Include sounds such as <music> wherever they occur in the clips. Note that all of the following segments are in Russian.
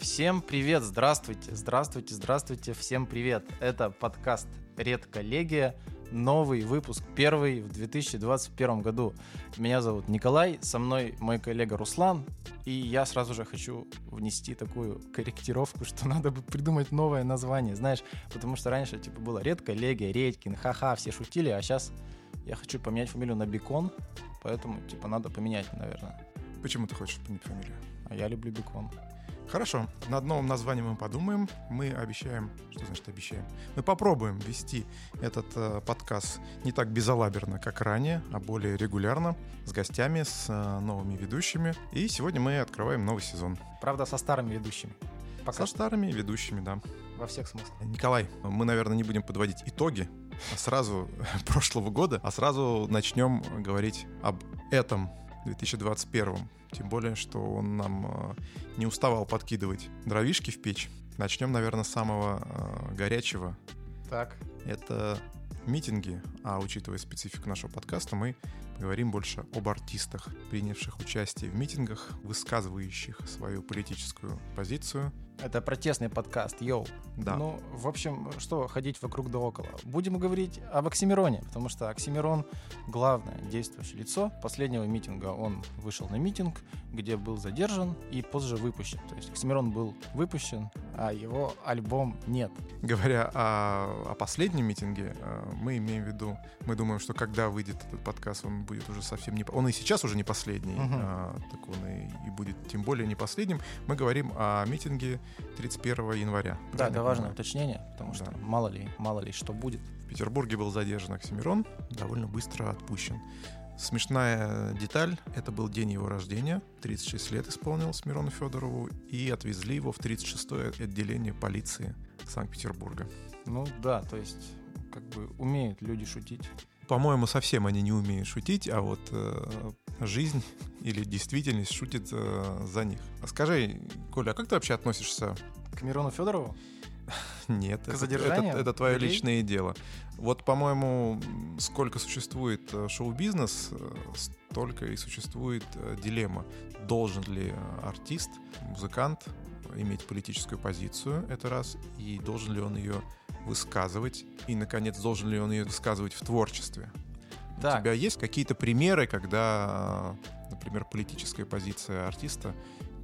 Всем привет, здравствуйте, здравствуйте, здравствуйте, всем привет. Это подкаст «Редколлегия», новый выпуск, первый в 2021 году. Меня зовут Николай, со мной мой коллега Руслан, и я сразу же хочу внести такую корректировку, <laughs> что надо бы придумать новое название, знаешь, потому что раньше типа было «Редколлегия», «Редькин», ха-ха, все шутили, а сейчас я хочу поменять фамилию на Бекон, поэтому типа надо поменять, наверное. Почему ты хочешь поменять фамилию? А я люблю Бекон. Хорошо, над новым названием мы подумаем. Мы обещаем, что значит обещаем? Мы попробуем вести этот э, подкаст не так безалаберно, как ранее, а более регулярно, с гостями, с э, новыми ведущими. И сегодня мы открываем новый сезон. Правда, со старыми ведущими. Пока. Со старыми ведущими, да. Во всех смыслах. Николай, мы, наверное, не будем подводить итоги сразу <laughs> прошлого года, а сразу начнем говорить об этом 2021 тем более, что он нам э, не уставал подкидывать дровишки в печь. Начнем, наверное, с самого э, горячего. Так. Это митинги, а учитывая специфику нашего подкаста, мы говорим больше об артистах, принявших участие в митингах, высказывающих свою политическую позицию. Это протестный подкаст, йоу. Да. Ну, в общем, что ходить вокруг да около. Будем говорить об Оксимироне, потому что Оксимирон — главное действующее лицо последнего митинга. Он вышел на митинг, где был задержан и позже выпущен. То есть Оксимирон был выпущен, а его альбом нет. Говоря о, о последнем митинге, э, мы имеем в виду, мы думаем, что когда выйдет этот подкаст, он будет уже совсем не... Он и сейчас уже не последний, угу. а, так он и, и будет тем более не последним. Мы говорим о митинге 31 января. Да, это важное уточнение, потому что да. мало ли, мало ли что будет. В Петербурге был задержан Оксимирон, довольно быстро отпущен. Смешная деталь, это был день его рождения, 36 лет исполнилось Мирону Федорову, и отвезли его в 36-е отделение полиции Санкт-Петербурга. Ну да, то есть как бы умеют люди шутить. По-моему, совсем они не умеют шутить, а вот э, жизнь или действительность шутит э, за них. А скажи, Коля, а как ты вообще относишься к Мирону Федорову? Нет, это, это, это твое людей? личное дело. Вот, по-моему, сколько существует э, шоу-бизнес, э, столько и существует э, дилемма. Должен ли артист, музыкант иметь политическую позицию, это раз, и должен ли он ее высказывать, и, наконец, должен ли он ее высказывать в творчестве. Так. У тебя есть какие-то примеры, когда, например, политическая позиция артиста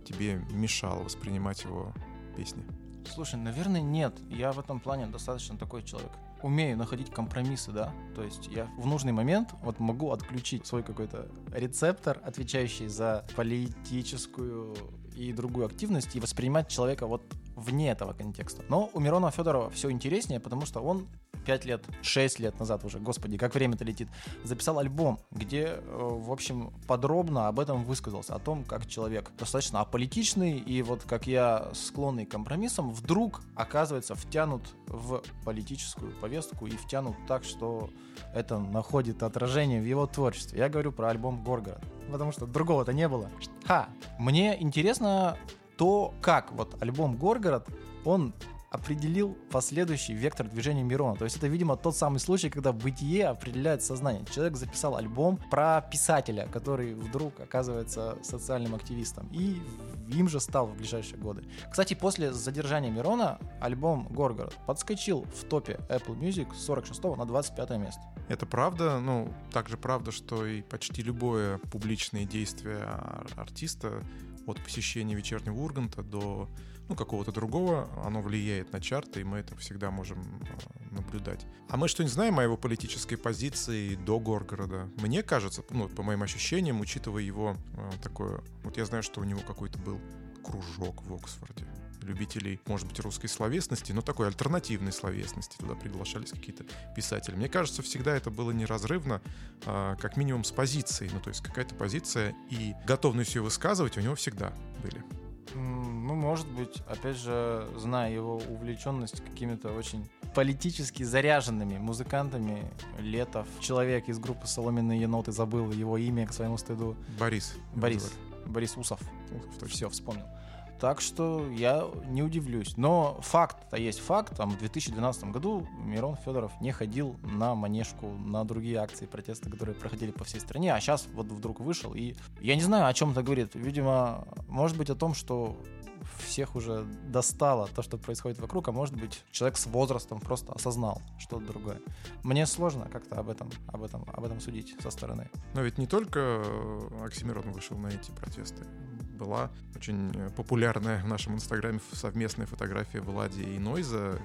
тебе мешала воспринимать его песни? Слушай, наверное, нет. Я в этом плане достаточно такой человек. Умею находить компромиссы, да. То есть я в нужный момент вот могу отключить свой какой-то рецептор, отвечающий за политическую и другую активность, и воспринимать человека вот вне этого контекста. Но у Мирона Федорова все интереснее, потому что он 5 лет, 6 лет назад уже, господи, как время-то летит, записал альбом, где, э, в общем, подробно об этом высказался, о том, как человек достаточно аполитичный и вот как я склонный к компромиссам, вдруг оказывается втянут в политическую повестку и втянут так, что это находит отражение в его творчестве. Я говорю про альбом «Горгород», потому что другого-то не было. Ха! Мне интересно то, как вот альбом «Горгород», он определил последующий вектор движения Мирона. То есть это, видимо, тот самый случай, когда бытие определяет сознание. Человек записал альбом про писателя, который вдруг оказывается социальным активистом. И им же стал в ближайшие годы. Кстати, после задержания Мирона альбом «Горгород» подскочил в топе Apple Music с 46 на 25 место. Это правда, ну, также правда, что и почти любое публичное действие артиста от посещения вечернего Урганта до ну, какого-то другого, оно влияет на чарты, и мы это всегда можем э, наблюдать. А мы что-нибудь знаем о его политической позиции до Горгорода? Мне кажется, ну, по моим ощущениям, учитывая его э, такое... Вот я знаю, что у него какой-то был кружок в Оксфорде любителей, может быть, русской словесности, но такой альтернативной словесности. Туда приглашались какие-то писатели. Мне кажется, всегда это было неразрывно, а, как минимум с позицией. Ну, то есть какая-то позиция и готовность ее высказывать у него всегда были. Ну, может быть, опять же, зная его увлеченность какими-то очень политически заряженными музыкантами. Летов, человек из группы «Соломенные еноты», забыл его имя к своему стыду. Борис. Борис. Борис Усов. Усов Все, вспомнил. Так что я не удивлюсь. Но факт-то есть факт. Там в 2012 году Мирон Федоров не ходил на манежку, на другие акции протеста, которые проходили по всей стране. А сейчас вот вдруг вышел. И я не знаю, о чем это говорит. Видимо, может быть о том, что всех уже достало то, что происходит вокруг, а может быть, человек с возрастом просто осознал что-то другое. Мне сложно как-то об этом, об этом, об этом судить со стороны. Но ведь не только э, Оксимирон вышел на эти протесты. Была очень популярная в нашем инстаграме совместная фотография Влади и Нойза.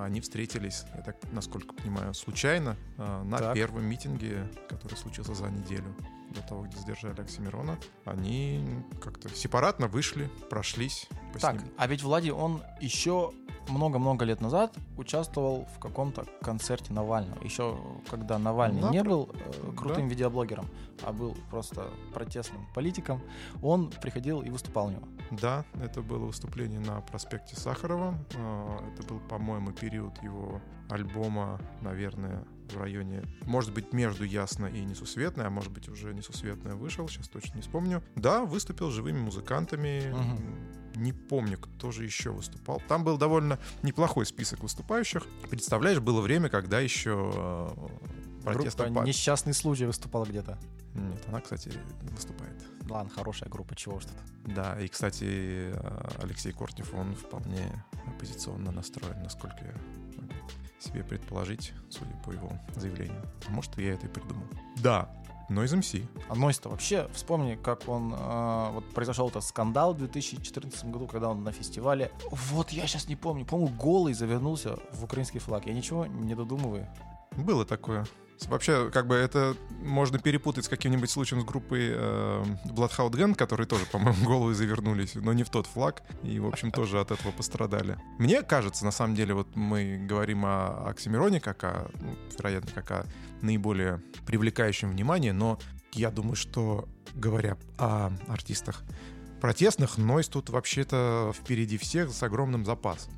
Они встретились, я так, насколько понимаю, случайно э, на так. первом митинге, который случился за неделю до того, где задержали Оксимирона, они как-то сепаратно вышли, прошлись. Так, а ведь Влади, он еще много-много лет назад участвовал в каком-то концерте Навального. Еще когда Навальный да, не был э, крутым да. видеоблогером, а был просто протестным политиком, он приходил и выступал у него. Да, это было выступление на проспекте Сахарова. Э, это был, по-моему, период его альбома, наверное, в районе, может быть, между Ясно и Несусветной, а может быть, уже Несусветная вышел, сейчас точно не вспомню. Да, выступил живыми музыкантами. Угу. Не помню, кто же еще выступал. Там был довольно неплохой список выступающих. Представляешь, было время, когда еще э, протестный группа «Несчастный случай» выступала где-то. Нет, она, кстати, выступает. Ладно, хорошая группа, чего уж тут. Да, и, кстати, э, Алексей Кортнев, он вполне оппозиционно настроен, насколько я себе предположить, судя по его заявлению. А может, я это и придумал. Да, Noise MC. А Noise-то вообще, вспомни, как он, э, вот произошел этот скандал в 2014 году, когда он на фестивале, вот я сейчас не помню, по-моему, голый завернулся в украинский флаг. Я ничего не додумываю. Было такое. Вообще, как бы это можно перепутать с каким-нибудь случаем с группой э, Bloodhound Gang, которые тоже, по-моему, <laughs> головы завернулись, но не в тот флаг, и, в общем, тоже от этого пострадали. Мне кажется, на самом деле, вот мы говорим о Оксимироне, как о, ну, вероятно, как о наиболее привлекающем внимание, но я думаю, что, говоря о артистах протестных, Нойс тут вообще-то впереди всех с огромным запасом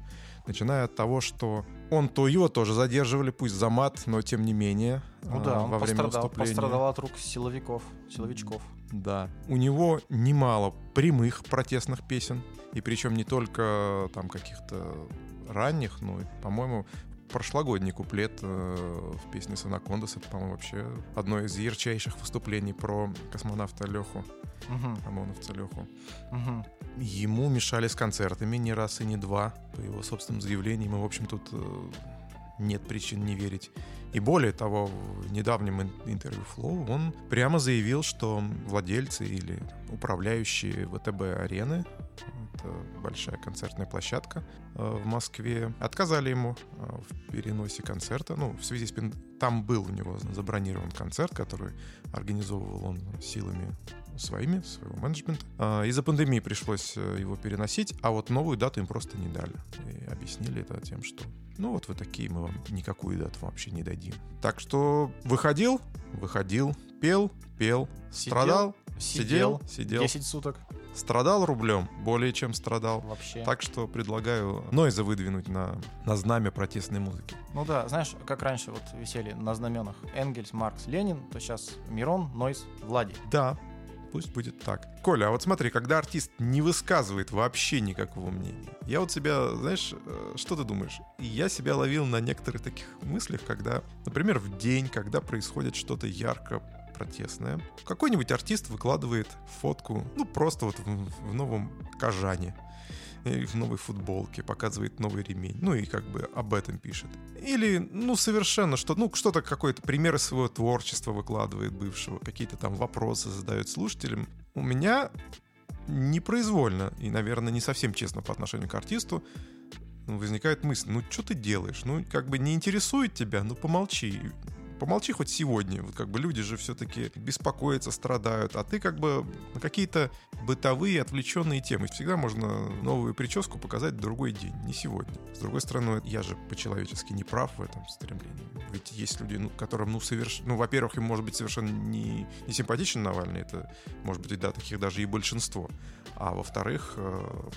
начиная от того, что он то его тоже задерживали, пусть за мат, но тем не менее. Ну да, а, он во время пострадал, пострадал от рук силовиков, силовичков. Да. У него немало прямых протестных песен, и причем не только там каких-то ранних, но, по-моему, прошлогодний куплет э, в песне «Санакондас» — это, по-моему, вообще одно из ярчайших выступлений про космонавта Леху, угу. ОМОНовца Леху. Угу. Ему мешали с концертами не раз и не два, по его собственным заявлениям, и, в общем, тут э, нет причин не верить. И более того, в недавнем интервью Flow он прямо заявил, что владельцы или управляющие ВТБ-арены это большая концертная площадка э, в Москве. Отказали ему э, в переносе концерта. Ну, в связи с... Там был у него забронирован концерт, который организовывал он силами своими, своего менеджмента. А, из-за пандемии пришлось э, его переносить, а вот новую дату им просто не дали. И объяснили это тем, что ну вот вы такие, мы вам никакую дату вообще не дадим. Так что выходил, выходил, пел, пел, сидел, страдал, сидел, сидел. 10 суток. Страдал рублем, более чем страдал. Вообще. Так что предлагаю Нойза выдвинуть на, на знамя протестной музыки. Ну да, знаешь, как раньше вот висели на знаменах Энгельс, Маркс, Ленин, то сейчас Мирон, Нойз, Влади. Да, пусть будет так. Коля, а вот смотри, когда артист не высказывает вообще никакого мнения, я вот себя, знаешь, э, что ты думаешь? Я себя ловил на некоторых таких мыслях, когда, например, в день, когда происходит что-то ярко протестное, какой-нибудь артист выкладывает фотку, ну, просто вот в, в новом Кажане, в новой футболке, показывает новый ремень, ну и как бы об этом пишет. Или, ну, совершенно что, ну, что-то, какой-то пример своего творчества выкладывает бывшего, какие-то там вопросы задает слушателям. У меня непроизвольно и, наверное, не совсем честно по отношению к артисту возникает мысль, ну, что ты делаешь? Ну, как бы не интересует тебя, ну, помолчи помолчи хоть сегодня. Вот как бы люди же все-таки беспокоятся, страдают, а ты как бы на какие-то бытовые отвлеченные темы. Всегда можно новую прическу показать в другой день, не сегодня. С другой стороны, я же по-человечески не прав в этом стремлении. Ведь есть люди, ну, которым, ну, совершенно... Ну, во-первых, им может быть совершенно не, не симпатичен Навальный, это, может быть, да, таких даже и большинство. А во-вторых, э,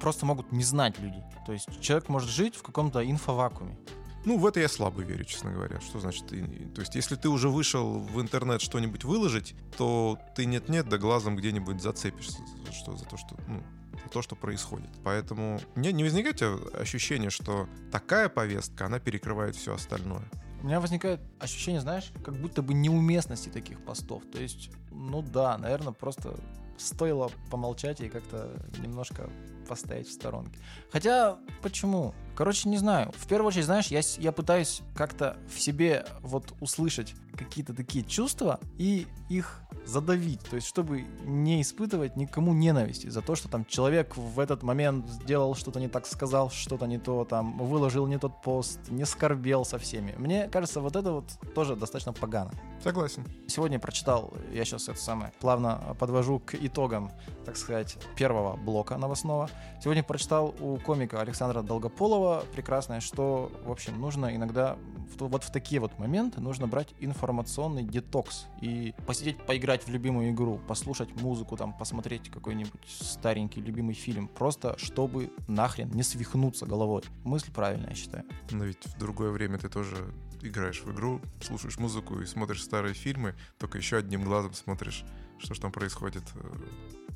просто могут не знать людей. То есть человек может жить в каком-то инфовакууме. Ну, в это я слабо верю, честно говоря. Что значит? То есть, если ты уже вышел в интернет что-нибудь выложить, то ты нет-нет, да глазом где-нибудь зацепишься что, за то, что, ну, за то, что происходит. Поэтому мне не возникает ощущение, что такая повестка, она перекрывает все остальное. У меня возникает ощущение, знаешь, как будто бы неуместности таких постов. То есть, ну да, наверное, просто стоило помолчать и как-то немножко постоять в сторонке. Хотя, почему? Короче, не знаю. В первую очередь, знаешь, я, я пытаюсь как-то в себе вот услышать какие-то такие чувства и их задавить, то есть чтобы не испытывать никому ненависти за то, что там человек в этот момент сделал что-то не так, сказал что-то не то, там выложил не тот пост, не скорбел со всеми. Мне кажется, вот это вот тоже достаточно погано. Согласен. Сегодня прочитал, я сейчас это самое, плавно подвожу к итогам, так сказать, первого блока новостного. Сегодня прочитал у комика Александра Долгополова прекрасное, что, в общем, нужно иногда вот в такие вот моменты нужно брать информационный детокс и посидеть, поиграть в любимую игру, послушать музыку, там, посмотреть какой-нибудь старенький любимый фильм, просто чтобы нахрен не свихнуться головой. Мысль правильная, я считаю. Но ведь в другое время ты тоже играешь в игру, слушаешь музыку и смотришь старые фильмы, только еще одним глазом смотришь, что же там происходит. Э,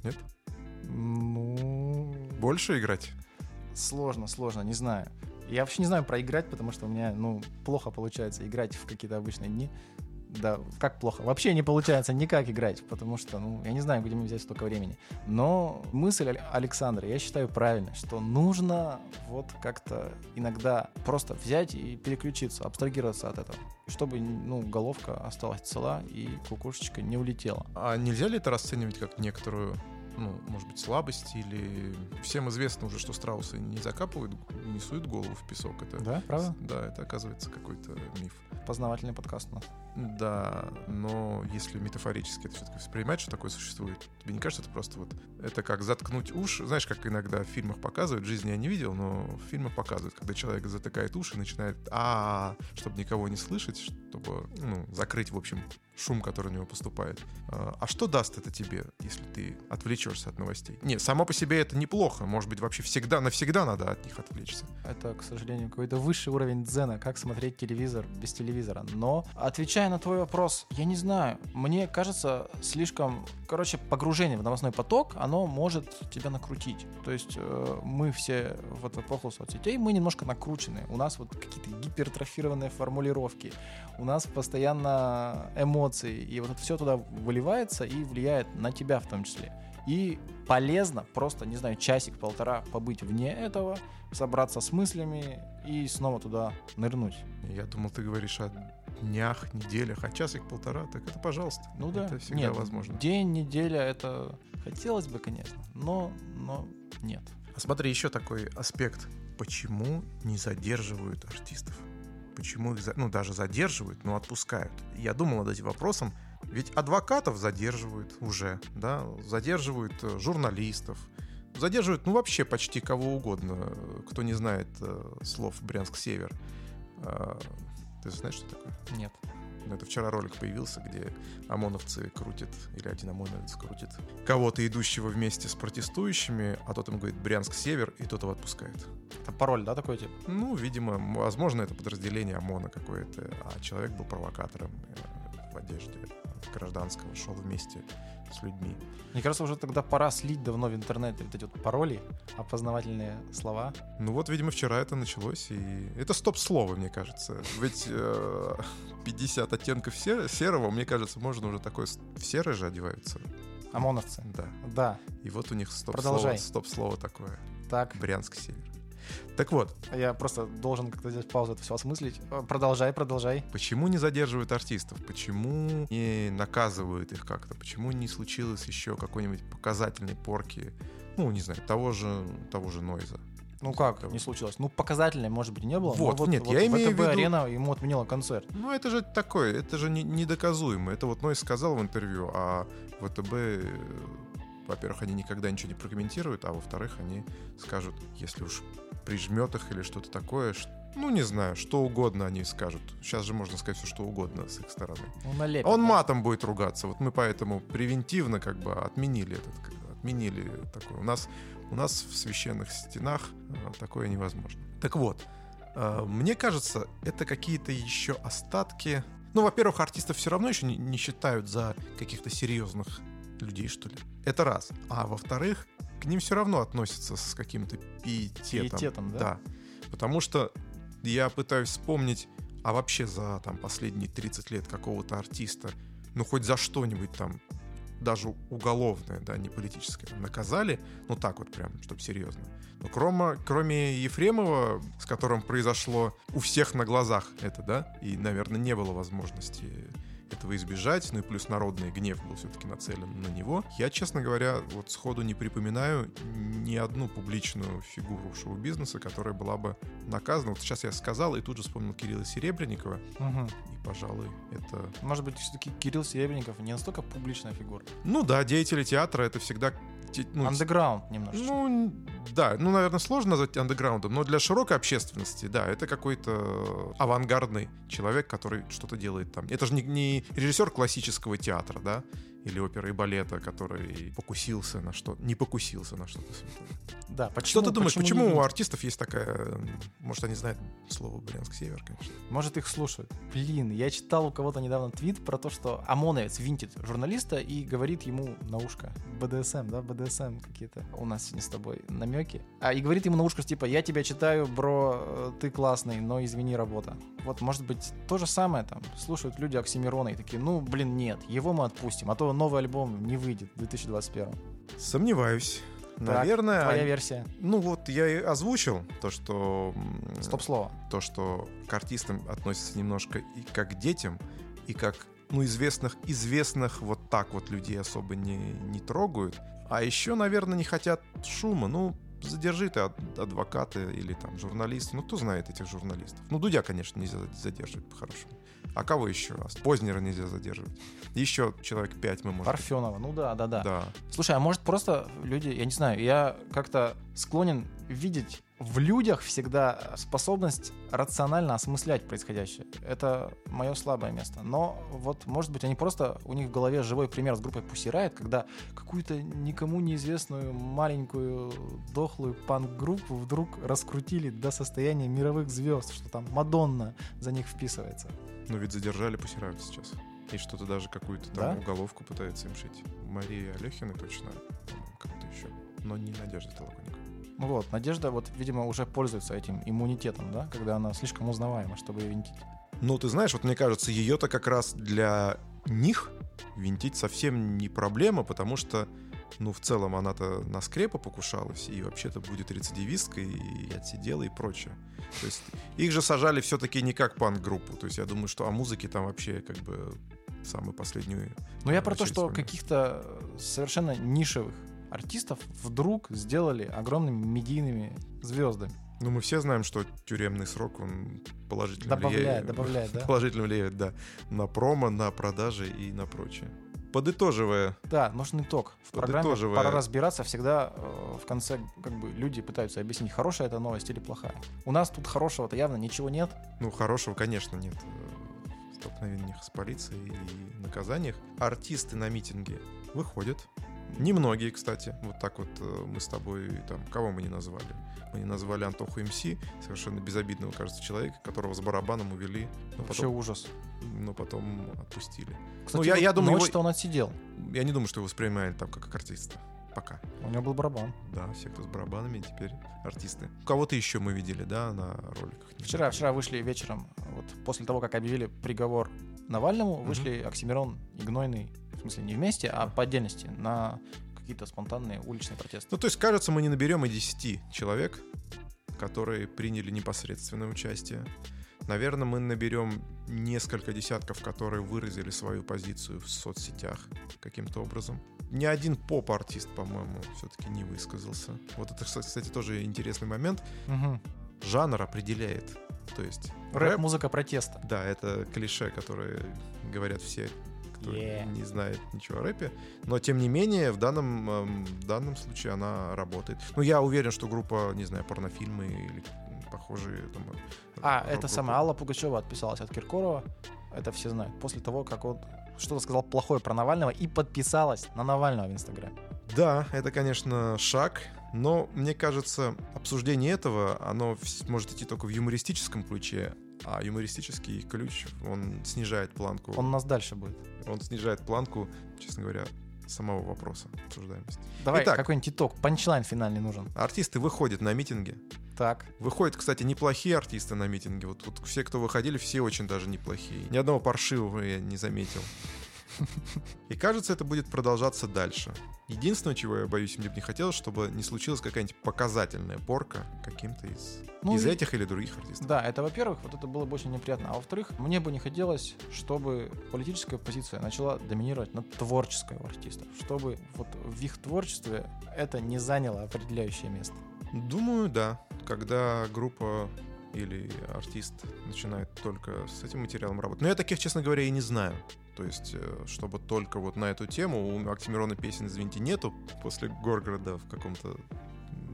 нет? Ну... Больше играть? Сложно, сложно, не знаю. Я вообще не знаю проиграть, потому что у меня, ну, плохо получается играть в какие-то обычные дни. Да, как плохо? Вообще не получается никак играть, потому что, ну, я не знаю, мне взять столько времени. Но мысль Александра, я считаю правильной, что нужно вот как-то иногда просто взять и переключиться, абстрагироваться от этого, чтобы, ну, головка осталась цела и кукушечка не улетела. А нельзя ли это расценивать как некоторую ну, может быть, слабость или всем известно уже, что страусы не закапывают, не суют голову в песок. Это, да, правда? Да, это оказывается какой-то миф. Познавательный подкаст у нас. Да, но если метафорически это все-таки воспринимать, что такое существует, тебе не кажется, это просто вот... Это как заткнуть уши. Знаешь, как иногда в фильмах показывают, в жизни я не видел, но в фильмах показывают, когда человек затыкает уши и начинает а чтобы никого не слышать, чтобы, ну, закрыть, в общем, шум, который у него поступает. А, а что даст это тебе, если ты отвлечешься от новостей? Не, само по себе это неплохо. Может быть, вообще всегда, навсегда надо от них отвлечься. Это, к сожалению, какой-то высший уровень дзена, как смотреть телевизор без телевизора. Но, отвечая на твой вопрос, я не знаю. Мне кажется, слишком... Короче, погружение в новостной поток, оно может тебя накрутить. То есть э, мы все вот в эпоху соцсетей, мы немножко накручены. У нас вот какие-то гипертрофированные формулировки. У нас постоянно эмоции эмоции, и вот это все туда выливается и влияет на тебя в том числе. И полезно просто, не знаю, часик-полтора побыть вне этого, собраться с мыслями и снова туда нырнуть. Я думал, ты говоришь о днях, неделях, а часик-полтора, так это пожалуйста. Ну да. Это всегда нет, возможно. День, неделя, это хотелось бы, конечно, но, но нет. А смотри, еще такой аспект. Почему не задерживают артистов? Почему их, ну, даже задерживают, но отпускают. Я думал над этим вопросом, ведь адвокатов задерживают уже, да, задерживают э, журналистов, задерживают, ну, вообще почти кого угодно, кто не знает э, слов Брянск-Север. Э, ты знаешь, что такое? Нет. Ну, это вчера ролик появился, где ОМОНовцы крутят, или один ОМОНовец крутит кого-то, идущего вместе с протестующими, а тот им говорит «Брянск-Север», и тот его отпускает. Это пароль, да, такой тип? Ну, видимо, возможно, это подразделение ОМОНа какое-то, а человек был провокатором э, в одежде гражданского, шел вместе с людьми. Мне кажется, уже тогда пора слить давно в интернете вот эти вот пароли, опознавательные слова. Ну вот, видимо, вчера это началось, и это стоп-слово, мне кажется. Ведь э, 50 оттенков серого, мне кажется, можно уже такое в серое же одеваются. ОМОНовцы? Да. Да. И вот у них стоп-слово, стоп-слово такое. Так. Брянск-север. Так вот. Я просто должен как-то взять паузу это все осмыслить. Э, продолжай, продолжай. Почему не задерживают артистов? Почему не наказывают их как-то? Почему не случилось еще какой-нибудь показательной порки? Ну, не знаю, того же, того же Нойза. Ну как того. не случилось? Ну, показательной, может быть, не было. Вот, вот нет, вот я имею в виду... арена ему отменила концерт. Ну, это же такое, это же не, недоказуемо. Это вот Нойз сказал в интервью, а ВТБ во-первых, они никогда ничего не прокомментируют, а во-вторых, они скажут, если уж прижмет их или что-то такое, ну, не знаю, что угодно они скажут. Сейчас же можно сказать все, что угодно с их стороны. Ну, налепит, Он да? матом будет ругаться. Вот мы поэтому превентивно как бы отменили этот, отменили такое. У нас, у нас в священных стенах а, такое невозможно. Так вот, а, мне кажется, это какие-то еще остатки. Ну, во-первых, артистов все равно еще не считают за каких-то серьезных людей, что ли. Это раз. А во-вторых, к ним все равно относятся с каким-то пиететом. Пиететом, да? Да. Потому что я пытаюсь вспомнить, а вообще за там последние 30 лет какого-то артиста, ну хоть за что-нибудь там даже уголовное, да, не политическое, наказали, ну так вот прям, чтобы серьезно. Но кроме, кроме Ефремова, с которым произошло у всех на глазах это, да, и, наверное, не было возможности этого избежать, ну и плюс народный гнев был все-таки нацелен на него. Я, честно говоря, вот сходу не припоминаю ни одну публичную фигуру шоу-бизнеса, которая была бы наказана. Вот сейчас я сказал и тут же вспомнил Кирилла Серебренникова. Мгм. И, пожалуй, это... Может быть, все-таки Кирилл Серебренников не настолько публичная фигура. Ну да, деятели театра это всегда... ну, Андеграунд немножечко. Ну, да, ну, наверное, сложно назвать андеграундом, но для широкой общественности, да, это какой-то авангардный человек, который что-то делает там. Это же не, не режиссер классического театра, да, или оперы и балета, который покусился на что не покусился на что-то святое. да, почему, Что ты думаешь, почему, не у артистов есть такая... Может, они знают слово Брянск-Север, конечно. Может, их слушают. Блин, я читал у кого-то недавно твит про то, что ОМОНовец винтит журналиста и говорит ему на ушко. БДСМ, да, БДСМ какие-то у нас сегодня с тобой намеки. А и говорит ему на ушко, типа, я тебя читаю, бро, э, ты классный, но извини, работа. Вот, может быть, то же самое там. Слушают люди Оксимирона и такие, ну, блин, нет, его мы отпустим, а то новый альбом не выйдет в 2021. Сомневаюсь. Так, Наверное, Твоя версия. ну вот я и озвучил то, что Стоп-слово. то, что к артистам относятся немножко и как к детям, и как, ну, известных, известных вот так вот людей особо не, не трогают. А еще, наверное, не хотят шума. Ну, задержи ты ад- адвоката или там журналиста. Ну, кто знает этих журналистов? Ну, Дудя, конечно, нельзя задерживать по-хорошему. А кого еще? А Познера нельзя задерживать. Еще человек пять мы можем. Парфенова, ну да, да, да. Да. Слушай, а может просто люди, я не знаю, я как-то склонен видеть в людях всегда способность рационально осмыслять происходящее. Это мое слабое место. Но вот, может быть, они просто, у них в голове живой пример с группой Riot, когда какую-то никому неизвестную маленькую дохлую панк-группу вдруг раскрутили до состояния мировых звезд, что там Мадонна за них вписывается. Ну, ведь задержали Пусирают сейчас. И что-то даже какую-то там Да? уголовку пытается им шить. Мария Алехина точно, кому-то еще. Но не Надежда Толоконникова. Ну Вот, Надежда, вот, видимо, уже пользуется этим иммунитетом, да, когда она слишком узнаваема, чтобы ее винтить. Ну, ты знаешь, вот мне кажется, ее-то как раз для них винтить совсем не проблема, потому что, ну, в целом она-то на скрепа покушалась и вообще-то будет рецидивисткой и отсидела и прочее. То есть их же сажали все-таки не как панк-группу. То есть я думаю, что о музыке там вообще как бы самую последнюю... Но я про то, что каких-то э, совершенно нишевых артистов вдруг сделали огромными медийными звездами. Ну, мы все знаем, что тюремный срок, он положительно Добавляет, влияет. добавляет, да? <laughs> Положительно влияет, да. На промо, на продажи и на прочее. Подытоживая, Да, нужен итог. В программе пора разбираться. Всегда э, в конце как бы люди пытаются объяснить, хорошая это новость или плохая. У нас тут хорошего-то явно ничего нет. ну, хорошего, конечно, нет в столкновениях с полицией и наказаниях. Артисты на митинге выходят. Немногие, кстати. Вот так вот э, мы с тобой, там, кого мы не назвали? Мы не назвали Антоху МС, совершенно безобидного, кажется, человека, которого с барабаном увели, но Вообще потом, ужас. но потом отпустили. Кстати, Ну, я- я думаю, ночь-то его- он отсидел. Я не думаю, что его воспринимали там как артиста. Пока. У него был барабан. Да, все, кто с барабанами, теперь артисты. Кого-то еще мы видели, да, на роликах. Вчера, вчера вышли вечером, вот после того, как объявили приговор Навальному, вышли Оксимирон и Гнойный, смысле не вместе, а по отдельности, на какие-то спонтанные уличные протесты. Ну, то есть, кажется, мы не наберем и 10 человек, которые приняли непосредственное участие. Наверное, мы наберем несколько десятков, которые выразили свою позицию в соцсетях каким-то образом. Ни один поп-артист, по-моему, все-таки не высказался. Вот это, кстати, тоже интересный момент. Мгм. Жанр определяет. То есть Рэп, музыка протеста. Да, это клише, которые говорят все, кто Yeah. не знает ничего о рэпе. Но, тем не менее, в данном, эм, в данном случае она работает. Ну, я уверен, что группа, не знаю, порнофильмы или похожие там... э, А, это самая Алла Пугачева отписалась от Киркорова. Это все знают. После того, как он что-то сказал плохое про Навального и подписалась на Навального в Инстаграме. Да, это, конечно, шаг, но мне кажется, обсуждение этого, оно может идти только в юмористическом ключе, а юмористический ключ, он снижает планку. Он нас дальше будет. Он снижает планку, честно говоря, самого вопроса обсуждаемости. Давай, Итак. какой-нибудь итог. Панчлайн финальный нужен. Артисты выходят на митинги. Так. Выходят, кстати, неплохие артисты на митинги. Вот, вот все, кто выходили, все очень даже неплохие. Ни одного паршивого я не заметил. <laughs> И кажется, это будет продолжаться дальше. Единственное, чего я боюсь, мне бы не хотелось, чтобы не случилась какая-нибудь показательная порка каким-то из, Ну из этих или других артистов. Да, это во-первых, вот это было бы очень неприятно. А во-вторых, мне бы не хотелось, чтобы политическая позиция начала доминировать над творческой у артистов. Чтобы вот в их творчестве это не заняло определяющее место. Думаю, да. Когда группа или артист начинает только с этим материалом работать. Но я таких, честно говоря, и не знаю. То есть, э, чтобы только вот на эту тему у Оксимирона песен, извините, нету после Горгорода в каком-то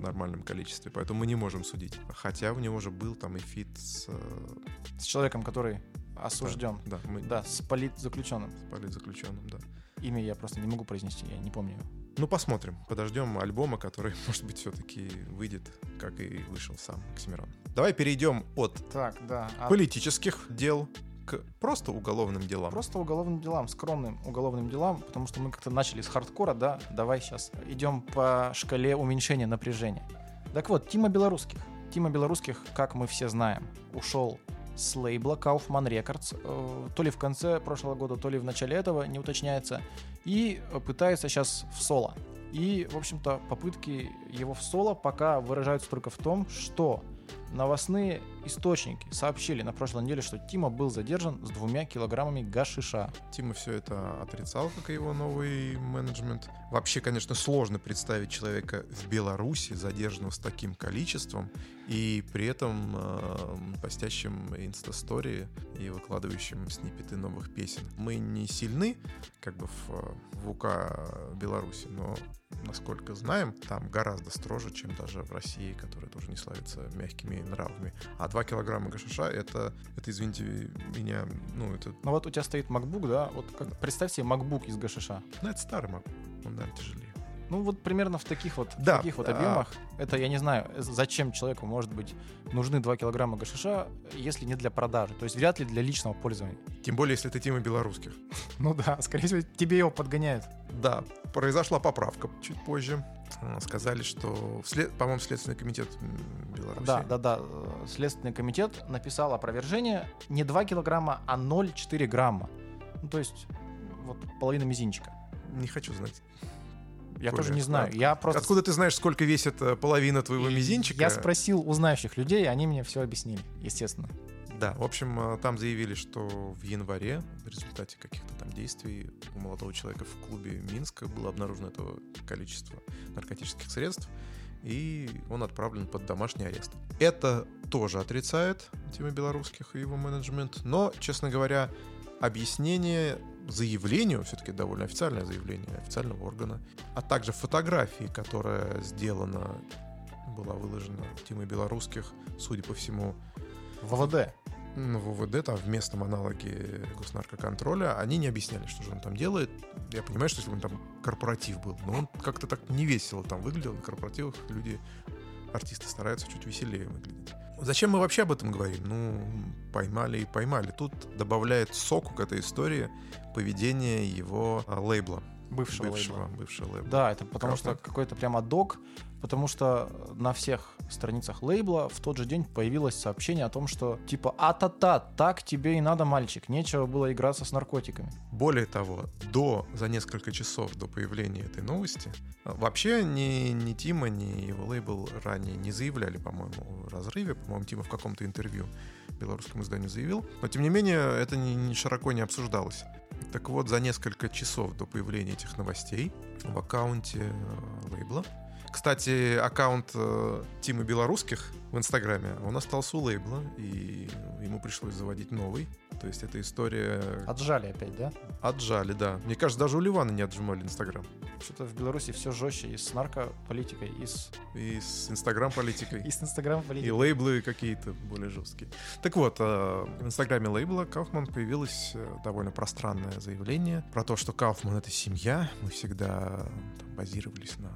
нормальном количестве, поэтому мы не можем судить. Хотя у него же был там и фит с... э, С человеком, который осужден. Да, мы Да, с политзаключенным. с политзаключенным, да. Имя я просто не могу произнести, я не помню. его. Ну, посмотрим. Подождем альбома, который, <laughs> может быть, все-таки выйдет, как и вышел сам Оксимирон. Давай перейдем от Так, да. а политических дел к просто уголовным делам. Просто уголовным делам, скромным уголовным делам, потому что мы как-то начали с хардкора, да, давай сейчас идем по шкале уменьшения напряжения. Так вот, Тима Белорусских. Тима Белорусских, как мы все знаем, ушел с лейбла Kaufman Records, э, то ли в конце прошлого года, то ли в начале этого, не уточняется, и пытается сейчас в соло. И, в общем-то, попытки его в соло пока выражаются только в том, что новостные источники сообщили на прошлой неделе, что Тима был задержан с двумя килограммами гашиша. Тима все это отрицал, как и его новый менеджмент. Вообще, конечно, сложно представить человека в Беларуси, задержанного с таким количеством, и при этом э, постящим инстастории и выкладывающим снипеты новых песен. Мы не сильны, как бы в, э, в УК Беларуси, но насколько знаем, там гораздо строже, чем даже в России, которая тоже не славится мягкими нравами. А 2 килограмма гашиша это, это, извините меня, ну, это, Ну вот у тебя стоит MacBook, да? Вот как, представь себе MacBook из гашиша. ну, это старый мак, он, наверное, тяжелее. Ну вот примерно в таких вот, в Да, таких вот а- объемах. Это я не знаю, зачем человеку может быть нужны 2 килограмма гашиша, если не для продажи. То есть вряд ли для личного пользования. Тем более, если это тема белорусских. Ну да, скорее всего, тебе его подгоняют. Да, произошла поправка чуть позже. Э, Сказали, что, вслед- по-моему, Следственный комитет Беларуси. Да, да, да. э, Следственный комитет написал опровержение не 2 килограмма, а 0,4 грамма. Ну, то есть вот половина мизинчика. Не хочу знать. Я Коля, тоже не знаю. от- Я просто... Откуда ты знаешь, сколько весит э, половина твоего мизинчика? Я спросил у знающих людей, они мне все объяснили, естественно. Да, в общем, э, там заявили, что в январе в результате каких-то там действий у молодого человека в клубе Минска было обнаружено это количество наркотических средств, и он отправлен под домашний арест. Это тоже отрицает Тима Белорусских и его менеджмент, но, честно говоря, объяснение заявлению, все-таки довольно официальное заявление официального органа, а также фотографии, которая сделана, была выложена Тимой Белорусских, судя по всему, ВВД. Ну, в ВВД, там в местном аналоге госнаркоконтроля, они не объясняли, что же он там делает. Я понимаю, что если бы там корпоратив был, но он как-то так не весело там выглядел. На корпоративах люди, артисты стараются чуть веселее выглядеть. Зачем мы вообще об этом говорим? Ну, поймали и поймали. Тут добавляет соку к этой истории поведение его а, лейбла. Бывшего, бывшего, лейбла. бывшего лейбла. Да, это потому Круто. что какой-то прямо док, потому что на всех страницах лейбла в тот же день появилось сообщение о том, что типа а-та-та, так тебе и надо, мальчик, нечего было играться с наркотиками. Более того, до, за несколько часов до появления этой новости, а, вообще ни, ни Тима, ни его лейбл ранее не заявляли, по-моему, о разрыве. По-моему, Тима в каком-то интервью белорусскому изданию заявил. Но, тем не менее, это не, не широко не обсуждалось. Так вот, за несколько часов до появления этих новостей в аккаунте э, лейбла кстати, аккаунт э, Тимы Белорусских в Инстаграме, он остался у лейбла, и ему пришлось заводить новый. То есть эта история Отжали опять, да? Отжали, да. Мне кажется, даже у Ливана не отжимали Инстаграм. Что-то в Беларуси все жестче и с наркополитикой, и с, И с Инстаграм-политикой. <laughs> и с инстаграм И лейблы какие-то более жесткие. Так вот, э, в инстаграме лейбла Кауфман появилось э, довольно пространное заявление про то, что Кауфман — это семья. Мы всегда там, базировались на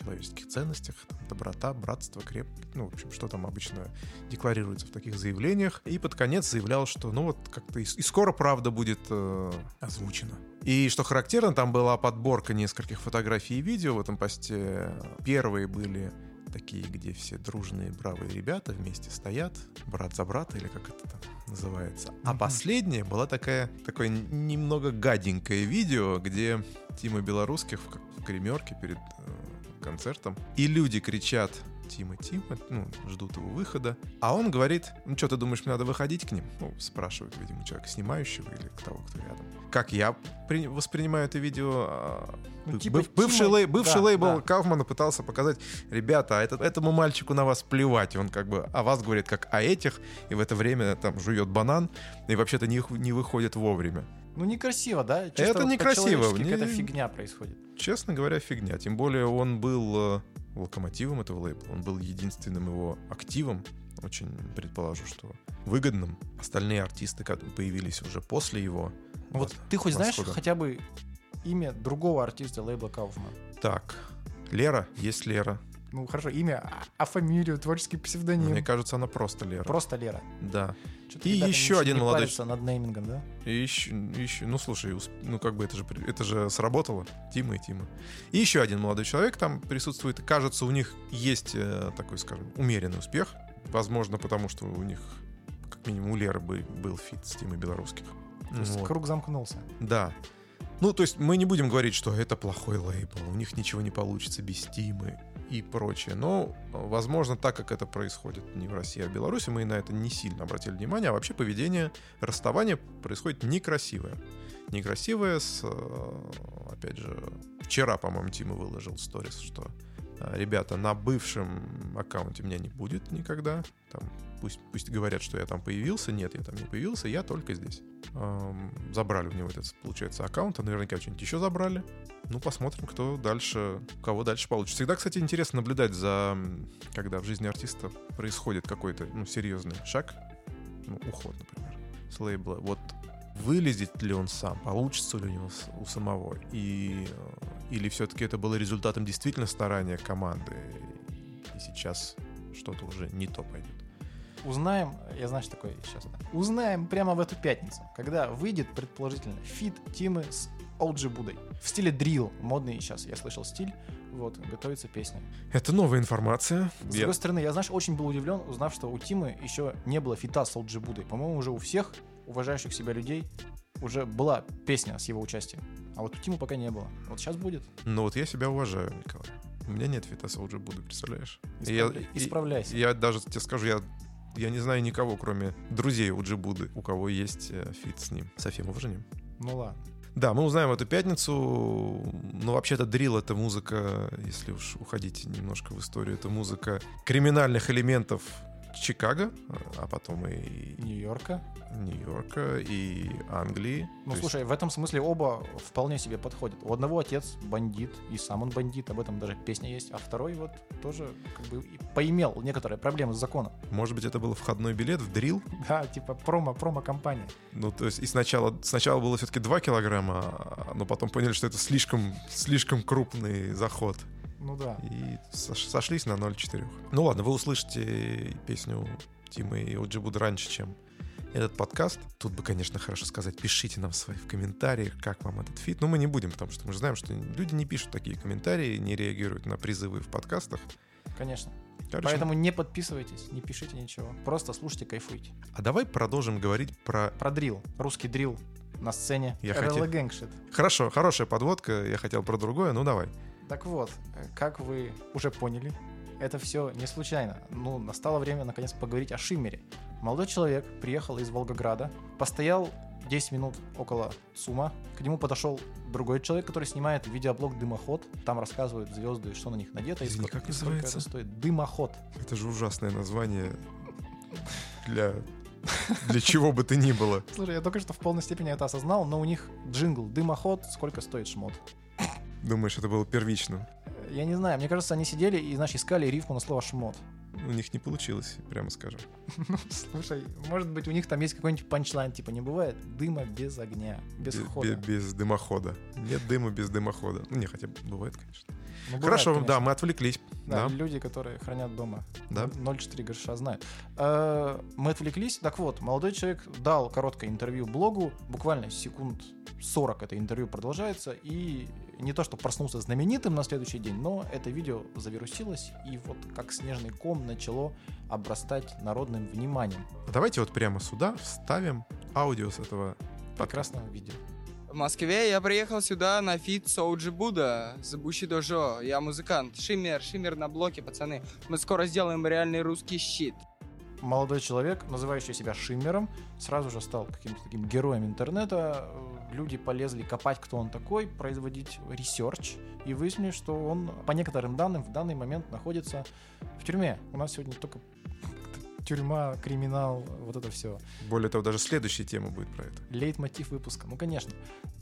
человеческих ценностях, там, доброта, братство, крепость, ну, в общем, что там обычно декларируется в таких заявлениях. И под конец заявлял, что, ну, вот как-то и, и скоро правда будет э, озвучена. И что характерно, там была подборка нескольких фотографий и видео в этом посте. Первые были такие, где все дружные, бравые ребята вместе стоят, брат за брата, или как это там называется. А последняя была такая, такое немного гаденькое видео, где Тима Белорусских в, в гримерке перед концертом, и люди кричат Тима, Тима, ну, ждут его выхода. А он говорит, ну что, ты думаешь, мне надо выходить к ним? Ну, спрашивают, видимо, человека снимающего или того, кто рядом. Как я при- воспринимаю это видео? а, Ну, типа быв- бывший, Тима- лей- бывший да, лейбл да. Кауфмана пытался показать, ребята, а этот- этому мальчику на вас плевать. И он как бы о вас говорит, как о этих, и в это время там жует банан, и вообще-то не, не выходит вовремя. Ну, некрасиво, да? Чисто Это вот некрасиво, не- Какая-то фигня происходит. Честно говоря, фигня. Тем более он был э, локомотивом этого лейбла. Он был единственным его активом. Очень предположу, что выгодным. Остальные артисты появились уже после его. Ну, Вот Вот, ты хоть знаешь восхода. хотя бы имя другого артиста лейбла Кауфман? Так, Лера, есть Лера. Ну, хорошо, имя, а, а фамилию, творческий псевдоним. Мне кажется, она просто Лера. Просто Лера. Да. И еще один молодой парятся над неймингом, да? И еще, еще, ну слушай, ну как бы это же, это же сработало, Тима и Тима. И еще один молодой человек там присутствует. И кажется, у них есть э, такой, скажем, умеренный успех. Возможно, потому что у них, как минимум, у Леры бы- был фит с Тимой Белорусских. То есть Вот. круг замкнулся. Да. Ну, то есть мы не будем говорить, что это плохой лейбл, у них ничего не получится без Тимы и прочее. Но, возможно, так как это происходит не в России, а в Беларуси, мы на это не сильно обратили внимание. А вообще поведение, расставание происходит некрасивое. Некрасивое с, э, опять же, вчера, по-моему, Тима выложил сторис, что э, ребята, на бывшем аккаунте меня не будет никогда. Там пусть, пусть говорят, что я там появился. Нет, я там не появился, я только здесь. Эм, забрали у него этот, получается, аккаунт, а наверняка что-нибудь еще забрали. Ну, посмотрим, кто дальше, кого дальше получится. Всегда, кстати, интересно наблюдать за, когда в жизни артиста происходит какой-то, ну, серьезный шаг, ну, уход, например, с лейбла. Вот вылезет ли он сам, получится ли у него у самого, и, э, или все-таки это было результатом действительно старания команды, и сейчас что-то уже не то пойдет. Узнаем, я знаю, что такое сейчас. Узнаем прямо в эту пятницу, когда выйдет, предположительно, фит Тимы с OG Будой. В стиле дрил, модный сейчас, я слышал стиль. Вот, готовится песня. Это новая информация. С Я- другой стороны, я, знаешь, очень был удивлен, узнав, что у Тимы еще не было фита с OG Будой. По-моему, уже у всех уважающих себя людей уже была песня с его участием. А вот у Тимы пока не было. Вот сейчас будет. Но вот я себя уважаю, Николай. У меня нет фита с OG Будой, представляешь? И Исправля- и- Исправляйся. Я даже тебе скажу, я, я не знаю никого, кроме друзей OG Буды, у кого есть э, фит с ним. Со всем уважением. Ну ладно. Да, мы узнаем эту пятницу. Ну, вообще-то дрил — это музыка, если уж уходить немножко в историю, это музыка криминальных элементов Чикаго, а потом и Нью-Йорка. Нью-Йорка, и Англии. Ну, То есть- слушай, в этом смысле оба вполне себе подходят. У одного отец бандит, и сам он бандит, об этом даже песня есть, а второй вот тоже как бы поимел некоторые проблемы с законом. Может быть, это был входной билет в дрил? <laughs> Да, типа промо, промо-компания. Ну, то есть, и сначала, сначала было все-таки 2 килограмма, а- но потом поняли, что это слишком, слишком крупный заход. Ну да. И сош- сошлись на 0,4. Ну ладно, вы услышите песню Тимы и Оджибуд раньше, чем этот подкаст. Тут бы, конечно, хорошо сказать, пишите нам свои в комментариях, как вам этот фит. Но мы не будем, потому что мы же знаем, что люди не пишут такие комментарии, не реагируют на призывы в подкастах. Конечно. Короче, Поэтому не подписывайтесь, не пишите ничего. Просто слушайте, кайфуйте. А давай продолжим говорить про... Про дрил. Русский дрил на сцене. Я хотел-. Хорошо, хорошая подводка, я хотел про другое, ну давай. Так вот, э, как вы уже поняли, это все не случайно. Ну, настало время наконец поговорить о Шиммере. Молодой человек приехал из Волгограда, постоял 10 минут около СУМа, к нему подошел другой человек, который снимает видеоблог «Дымоход». Там рассказывают звезды, что на них надето и Извини, сколько, как и сколько называется? это стоит. «Дымоход». Это же ужасное название для... Для чего бы то ни было. Слушай, я только что в полной степени это осознал, но у них джингл «Дымоход», сколько стоит шмот. Думаешь, это было первичным? Я не знаю, мне кажется, они сидели и, значит, искали рифму на слово «шмот». У них не получилось, прямо скажем. <laughs> Ну, слушай, может быть, у них там есть какой-нибудь панчлайн, типа не бывает дыма без огня, без Бе- хода. бе- Без дымохода. Нет дыма без дымохода. Ну, не, хотя бывает, конечно. Ну, бывает, Хорошо, конечно. да, мы отвлеклись. Да, Да. люди, которые хранят дома Да. 0,4 гроша, знают. Э, Мы отвлеклись. Так вот, молодой человек дал короткое интервью блогу, буквально секунд 40 это интервью продолжается, и не то, что проснулся знаменитым на следующий день, но это видео завирусилось и вот как снежный ком начало обрастать народным вниманием. Давайте вот прямо сюда вставим аудио с этого прекрасного видео. В Москве я приехал сюда на фит с OG Буда, с Bushido Zho. Я музыкант. Шиммер, шиммер на блоке, пацаны. Мы скоро сделаем реальный русский shit. Молодой человек, называющий себя Шиммером, сразу же стал каким-то таким героем интернета. Люди полезли копать, кто он такой, производить research, и выяснили, что он, по некоторым данным, в данный момент находится в тюрьме. У нас сегодня только <laughs> тюрьма, криминал, вот это все. Более того, даже следующая тема будет про это. Лейтмотив выпуска, ну конечно.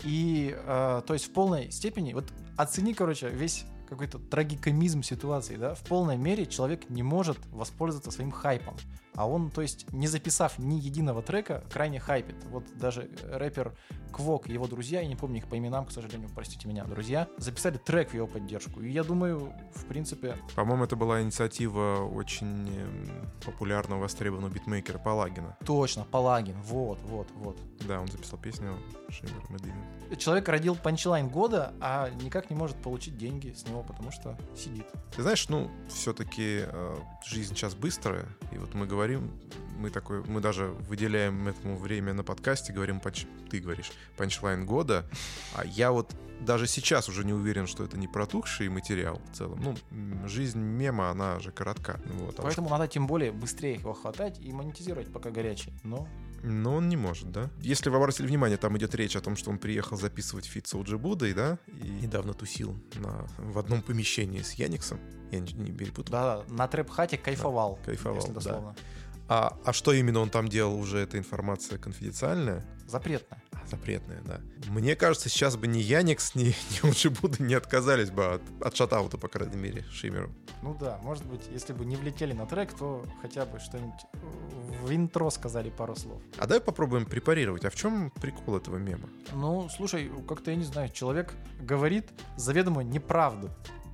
И э, то есть в полной степени, вот оцени, короче, весь какой-то трагикомизм ситуации, да, в полной мере человек не может воспользоваться своим хайпом. А он, то есть, не записав ни единого трека, крайне хайпит. Вот даже рэпер Квок и его друзья, я не помню их по именам, к сожалению, простите меня, друзья, записали трек в его поддержку. И я думаю, в принципе... По-моему, это была инициатива очень популярного, востребованного битмейкера Палагина. Точно, Палагин, вот, вот, вот. Да, он записал песню Шиммер Медвин. Человек родил панчлайн года, а никак не может получить деньги с него, потому что сидит. Ты знаешь, ну, все-таки э, жизнь сейчас быстрая, и вот мы говорим, мы такой, мы даже выделяем этому время на подкасте, говорим, панч, ты говоришь, панчлайн года, а я вот даже сейчас уже не уверен, что это не протухший материал в целом. Ну, жизнь мема, она же коротка. Вот, а Поэтому уж... надо тем более быстрее его хватать и монетизировать, пока горячий. Но но он не может, да? Если вы обратили внимание, там идет речь о том, что он приехал записывать фит с Будой, да? И недавно тусил на, в одном помещении с Яниксом. Я не, не перепутал. Да, на трэп-хате кайфовал. Да, кайфовал, если дословно. Да. А, а что именно он там делал, уже эта информация конфиденциальная? Запретная. А, запретная, да. Мне кажется, сейчас бы ни Яникс, ни, <laughs> ни Уджибуда не отказались бы от, от шатаута, по крайней мере, Шимеру. Ну да, может быть, если бы не влетели на трек, то хотя бы что-нибудь в интро сказали пару слов. А давай попробуем препарировать. А в чем прикол этого мема? Ну, слушай, как-то я не знаю, человек говорит заведомо неправду.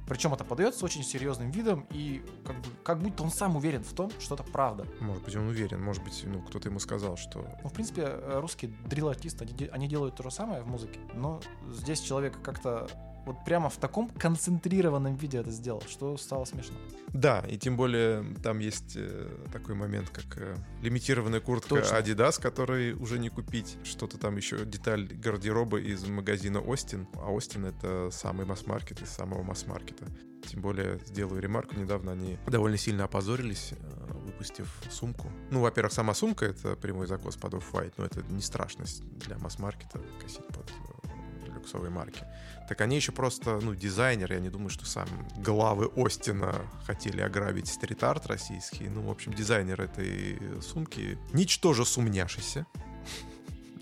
Причем это подается очень серьезным видом, и как, бы, как будто он сам уверен в том, что это правда. Может быть, он уверен, может быть, ну, кто-то ему сказал, что... Ну, в принципе, э, русские дрил-артисты, они, они делают то же самое в музыке, но здесь человек как-то вот прямо в таком концентрированном виде это сделал, что стало смешно. Да, и тем более там есть э, такой момент, как э, лимитированная куртка Точно. Adidas, который уже не купить. Что-то там еще, деталь гардероба из магазина Остин. А Остин — это самый масс-маркет из самого масс-маркета. Тем более, сделаю ремарку, недавно они довольно сильно опозорились, э, выпустив сумку. Ну, во-первых, сама сумка — это прямой закос под Off-White, но это не страшность для масс-маркета косить под люксовые марки так они еще просто, ну, дизайнеры, я не думаю, что сам главы Остина хотели ограбить стрит-арт российский. Ну, в общем, дизайнер этой сумки, ничтоже сумняшися,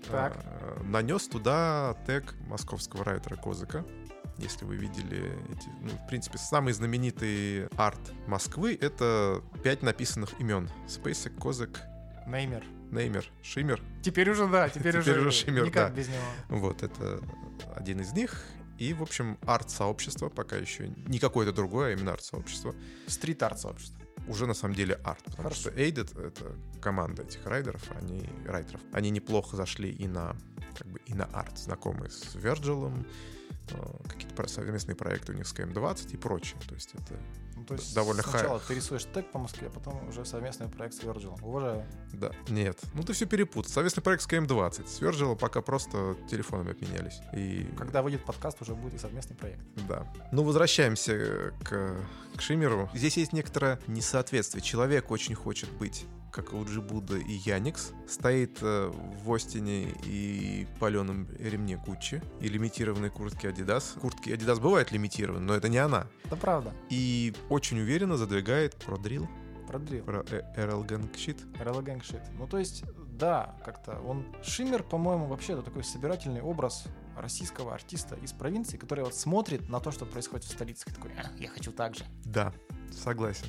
так. А, нанес туда тег московского райтера Козыка. Если вы видели эти, ну, в принципе, самый знаменитый арт Москвы — это пять написанных имен. Спейсик, Козык, Неймер. Неймер, Шиммер. Теперь уже да, теперь, <laughs> теперь уже, уже Шиммер, никак да. без него. Вот, это один из них. И, в общем, арт-сообщество, пока еще не какое-то другое, а именно арт-сообщество. Стрит-арт-сообщество. Уже на самом деле арт, потому Хорошо. что Aided — это команда этих райдеров, они, райтеров, они неплохо зашли и на, как бы, и на арт, знакомые с Верджилом, э, какие-то совместные проекты у них с КМ-20 и прочее. То есть это ну, то есть довольно сначала хай. ты рисуешь тег по Москве, а потом уже совместный проект с Virgil. Уважаю. Да, нет. Ну ты все перепутал. Совместный проект с КМ-20. С Virgil пока просто телефонами обменялись. И... Когда выйдет подкаст, уже будет и совместный проект. Да. Ну, возвращаемся к, к Шимеру. Здесь есть некоторое несоответствие. Человек очень хочет быть как у Джибуда и Яникс, стоит э, в Остине и паленом ремне Гуччи и лимитированной куртке Adidas. Куртки Adidas бывают лимитированы, но это не она. Это правда. И очень уверенно задвигает про дрил. Про дрил. Про RL Gang Shit. RL Gang Shit. Ну, то есть, да, как-то он... Шиммер, по-моему, вообще это такой собирательный образ российского артиста из провинции, который вот смотрит на то, что происходит в столице, и такой, а, я хочу так же. Да, согласен.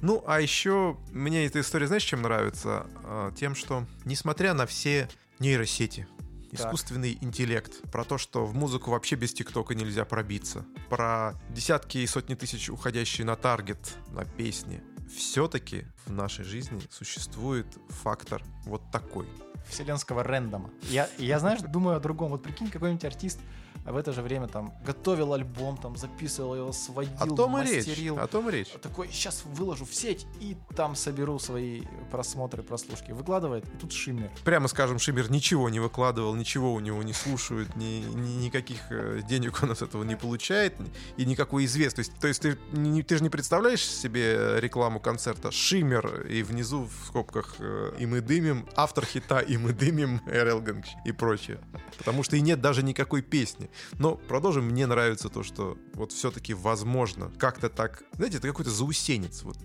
Ну, а еще мне эта история, знаешь, чем нравится? А, тем, что, несмотря на все нейросети, искусственный интеллект, про то, что в музыку вообще без ТикТока нельзя пробиться, про десятки и сотни тысяч уходящие на таргет, на песни, все-таки в нашей жизни существует фактор вот такой. Вселенского рендома. Я, я знаешь, думаю о другом. Вот прикинь, какой-нибудь артист а в это же время там готовил альбом, там записывал его, сводил, О том и речь. мастерил. О том и речь. Такой, сейчас выложу в сеть и там соберу свои просмотры, прослушки. Выкладывает, и тут шиммер. Прямо скажем, Шиммер ничего не выкладывал, ничего у него не слушают, ни, ни- никаких э, денег он от этого не получает, и никакой известности. То есть ты, не- ты же не представляешь себе рекламу концерта Шиммер и внизу в скобках э, «И мы дымим», автор хита «И мы дымим», <laughs> Эрелганг и прочее. Потому что и нет даже никакой песни. Но продолжим. Мне нравится то, что вот все-таки возможно как-то так... Знаете, это какой-то заусенец. Вот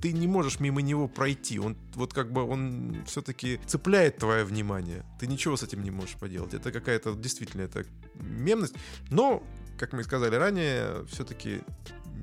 ты не можешь мимо него пройти. Он вот как бы он все-таки цепляет твое внимание. Ты ничего с этим не можешь поделать. Это какая-то действительно это мемность. Но, как мы и сказали ранее, все-таки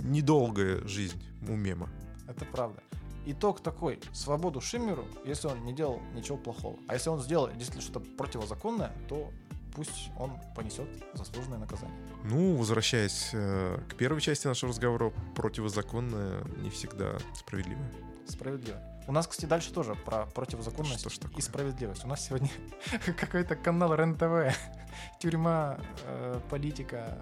недолгая жизнь у мема. Это правда. Итог такой. Свободу Шиммеру, если он не делал ничего плохого. А если он сделал действительно что-то противозаконное, то пусть он понесет заслуженное наказание. Ну, возвращаясь э, к первой части нашего разговора, противозаконное не всегда справедливое. Справедливо. У нас, кстати, дальше тоже про противозаконность Что ж такое? и справедливость. У нас сегодня <laughs> какой-то канал РЕН-ТВ. <laughs> Тюрьма, э, политика,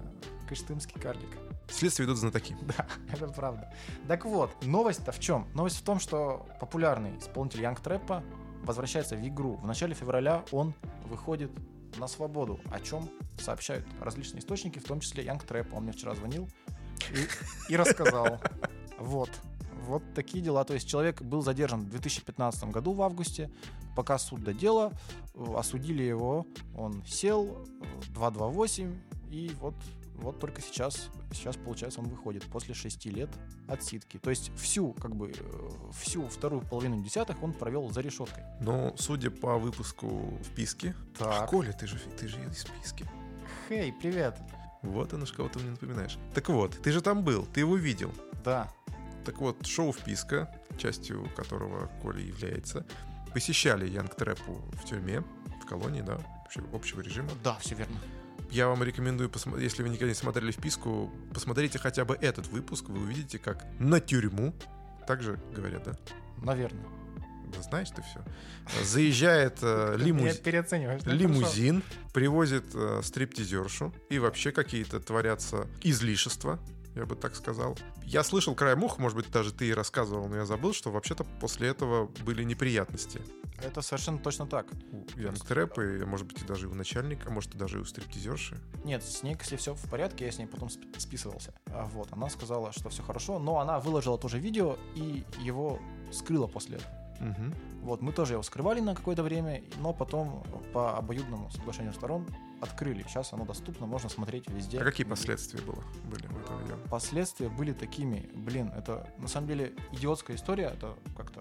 кыштымский карлик. Следствие ведут знатоки. <laughs> Да, это правда. Так вот, новость-то в чем? Новость в том, что популярный исполнитель Янг Трэпа возвращается в игру. В начале февраля он выходит на свободу, о чем сообщают различные источники, в том числе Янг Трэп. Он мне вчера звонил и, и рассказал. Вот. Вот такие дела. То есть человек был задержан в 2015 году в августе, пока суд до дела, э, осудили его, он сел, э, 228, и вот, вот только сейчас, сейчас, получается, он выходит после 6 лет отсидки. То есть всю, как бы, э, всю вторую половину десятых он провел за решеткой. Но, судя по выпуску вписки... Так. Коля, ты же, ты же из вписки. Хей, привет. Вот оно, что кого-то мне напоминаешь. Так вот, ты же там был, ты его видел. Да, Так вот, шоу «Вписка», частью которого Коля является, посещали Янг Трэпу в тюрьме, в колонии, да, общего режима. да, все верно. Я вам рекомендую, если вы никогда не смотрели «Вписку», посмотрите хотя бы этот выпуск, вы увидите, как на тюрьму, так же говорят, да? Наверное. Да знаешь ты все. Заезжает э, лимуз- лимузин, привозит э, стриптизершу, и вообще какие-то творятся излишества, я бы так сказал. Я слышал краем уха, может быть, даже ты и рассказывал, но я забыл, что вообще-то после этого были неприятности Это совершенно точно так. у Янг Трэпа, и, может быть, и даже у начальника, может, и даже у стриптизерши. Нет, с ней, если все в порядке, я с ней потом сп- списывался. А вот, она сказала, что все хорошо, но она выложила тоже видео и его скрыла после этого. Мгм. Вот, мы тоже его скрывали на какое-то время, но потом по обоюдному соглашению сторон открыли. Сейчас оно доступно, можно смотреть везде. А какие последствия было, были в этом видео? Последствия были такими, блин, это на самом деле идиотская история, это как-то,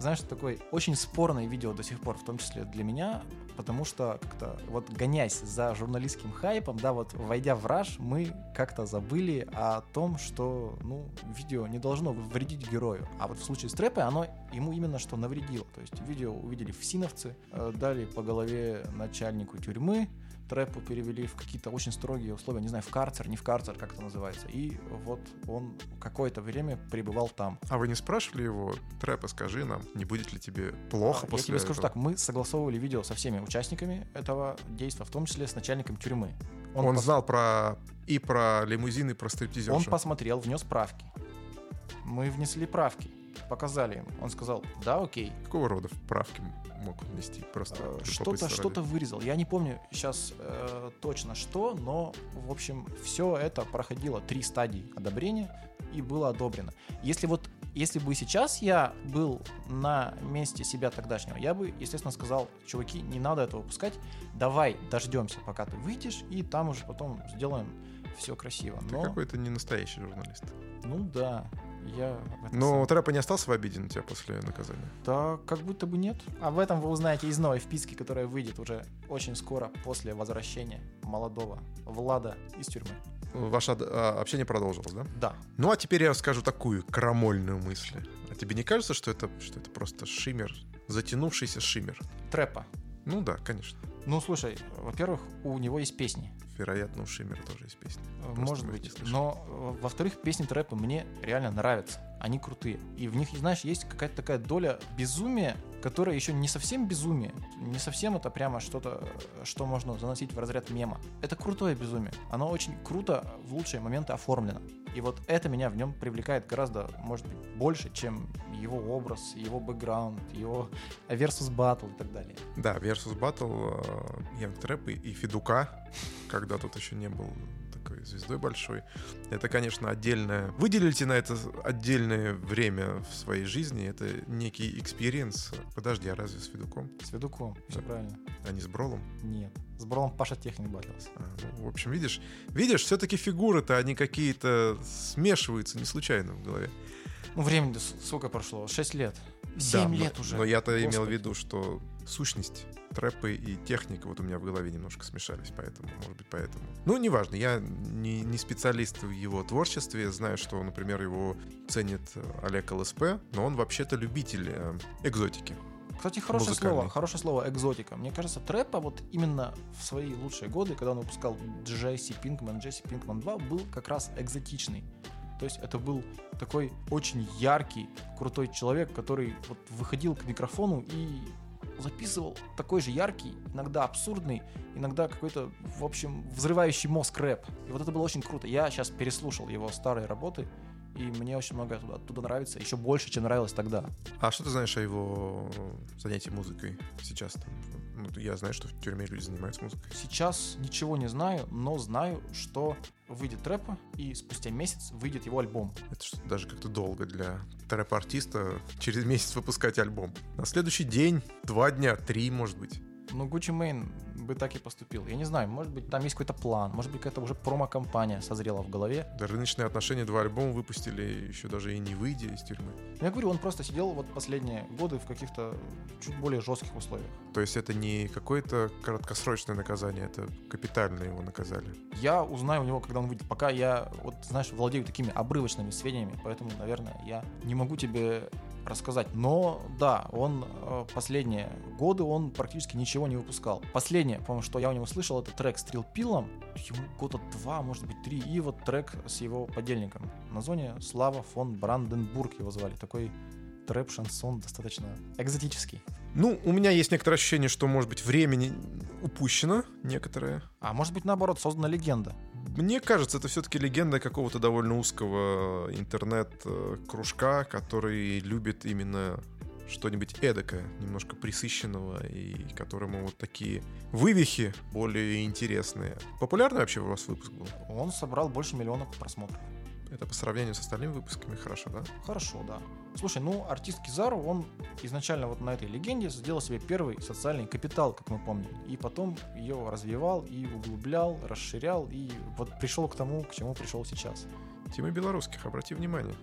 знаешь, такой очень спорное видео до сих пор, в том числе для меня, потому что как-то вот гонясь за журналистским хайпом, да, вот войдя в раж, мы как-то забыли о том, что, ну, видео не должно вредить герою. А вот в случае с Трэпой оно ему именно что навредило. То есть видео увидели фсиновцы, э, дали по голове начальнику тюрьмы, Трэпу перевели в какие-то очень строгие условия, не знаю, в карцер, не в карцер, как это называется. И вот он какое-то время пребывал там. А вы не спрашивали его, Трэпа, скажи нам, не будет ли тебе плохо Я после тебе скажу этого? так, мы согласовывали видео со всеми участниками этого действия, в том числе с начальником тюрьмы. Он, пос- знал про и про лимузин, и про стриптизершу. Он посмотрел, внес правки. Мы внесли правки, показали ему. Он сказал, да, окей. Какого рода правки мог внести? Просто Э, Что-то, что-то вырезал. Я не помню сейчас э, точно что, но, в общем, все это проходило три стадии одобрения и было одобрено. Если вот, если бы сейчас я был на месте себя тогдашнего, я бы, естественно, сказал, чуваки, не надо этого выпускать, давай дождемся, пока ты выйдешь, и там уже потом сделаем все красиво. Ты Но, какой-то не настоящий журналист. ну да, я... Но сам- Трэпа не остался в обиде на тебя после наказания? Да, как будто бы нет. Об этом вы узнаете из новой вписки, которая выйдет уже очень скоро после возвращения молодого Влада из тюрьмы. Ваше а, общение продолжилось, да? Да. Ну а теперь я скажу такую крамольную мысль. А тебе не кажется, что это, что это просто шиммер, затянувшийся шиммер? Трэпа. Ну да, конечно. Ну, слушай, во-первых, у него есть песни. Вероятно, у Шиммера тоже есть песня. Э, Просто Может быть. Но, э, во-вторых, песни трэпа мне реально нравятся. Они крутые. И в них, знаешь, есть какая-то такая доля безумия которое еще не совсем безумие, не совсем это прямо что-то, что можно заносить в разряд мема. Это крутое безумие. Оно очень круто в лучшие моменты оформлено. И вот это меня в нем привлекает гораздо, может быть, больше, чем его образ, его бэкграунд, его versus battle и так далее. Да, versus battle, Yung Trappa и Федука, когда тут еще не был такой звездой большой. Это, конечно, отдельное... Выделите на это отдельное время в своей жизни. Это некий experience. Подожди, а разве с Федуком? С Федуком, все правильно. А не с Бролом? Нет. С Бролом Паша Техник батлился. А, ну, в общем, видишь, видишь, все-таки фигуры-то, они какие-то смешиваются не случайно в голове. Ну, времени сколько прошло? Шесть лет. Семь да, лет но, уже. Но я-то имел в виду, что сущность трэпы и техника вот у меня в голове немножко смешались, поэтому, может быть, поэтому. Ну, неважно, я не, не специалист в его творчестве, знаю, что, например, его ценит Олег ЛСП, но он вообще-то любитель э, экзотики. Кстати, хорошее слово, хорошее слово экзотика. Мне кажется, трэпа вот именно в свои лучшие годы, когда он выпускал Джесси Пинкман, Джесси Пинкман 2, был как раз экзотичный. То есть это был такой очень яркий, крутой человек, который вот выходил к микрофону и записывал такой же яркий, иногда абсурдный, иногда какой-то, в общем, взрывающий мозг рэп. И вот это было очень круто. Я сейчас переслушал его старые работы, и мне очень много оттуда, оттуда нравится, еще больше, чем нравилось тогда. А что ты знаешь о его занятии музыкой сейчас? Ну, я знаю, что в тюрьме люди занимаются музыкой. Сейчас ничего не знаю, но знаю, что выйдет трэпа, и спустя месяц выйдет его альбом. Это что даже как-то долго для трэп-артиста через месяц выпускать альбом. На следующий день, два дня, три, может быть. Ну, Gucci Mane бы так и поступил. Я не знаю, может быть, там есть какой-то план, может быть, какая-то уже промо-компания созрела в голове. Да, рыночные отношения два альбома выпустили, еще даже и не выйдя из тюрьмы. Я говорю, он просто сидел вот последние годы в каких-то чуть более жестких условиях. То есть это не какое-то краткосрочное наказание, это капитально его наказали? Я узнаю у него, когда он выйдет. Пока я, вот, знаешь, владею такими обрывочными сведениями, поэтому, наверное, я не могу тебе рассказать. Но да, он э, последние годы он практически ничего не выпускал. Последнее, по-моему, что я у него слышал, это трек с Трилпилом. Ему года два, может быть, три. И вот трек с его подельником. На зоне Слава фон Бранденбург его звали. Такой трэп-шансон достаточно экзотический. Ну, у меня есть некоторое ощущение, что, может быть, времени упущено некоторое. А может быть, наоборот, создана легенда. Мне кажется, это все-таки легенда какого-то довольно узкого интернет-кружка, который любит именно что-нибудь эдакое, немножко присыщенного, и которому вот такие вывихи более интересные. Популярный вообще у вас выпуск был? Он собрал больше миллиона просмотров. Это по сравнению с остальными выпусками хорошо, да? Хорошо, да. Слушай, ну, артист Кизару, он изначально вот на этой легенде сделал себе первый социальный капитал, как мы помним. И потом ее развивал и углублял, расширял, и вот пришел к тому, к чему пришел сейчас. Тима Белорусских, обрати внимание.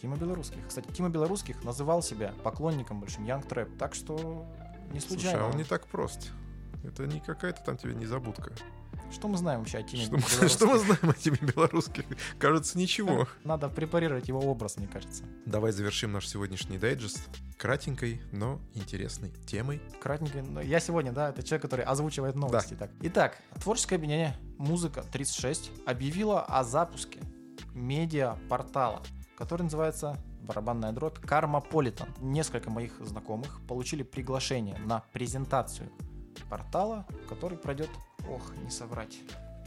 Тима Белорусских. Кстати, Тима Белорусских называл себя поклонником большим Young Trap, так что не случайно. Слушай, а он не так прост. Это не какая-то там тебе незабудка. Что мы знаем вообще о Тиме что, мы, <laughs> что мы знаем о Тиме белорусских? Кажется, ничего. Надо препарировать его образ, мне кажется. Давай завершим наш сегодняшний дайджест кратенькой, но интересной темой. Кратенькой, но я сегодня, да, это человек, который озвучивает новости. Да. Так. Итак, творческое объединение «Музыка 36» объявило о запуске медиа-портала, который называется барабанная дробь Кармополитен. Несколько моих знакомых получили приглашение на презентацию портала, который пройдет ох, не соврать.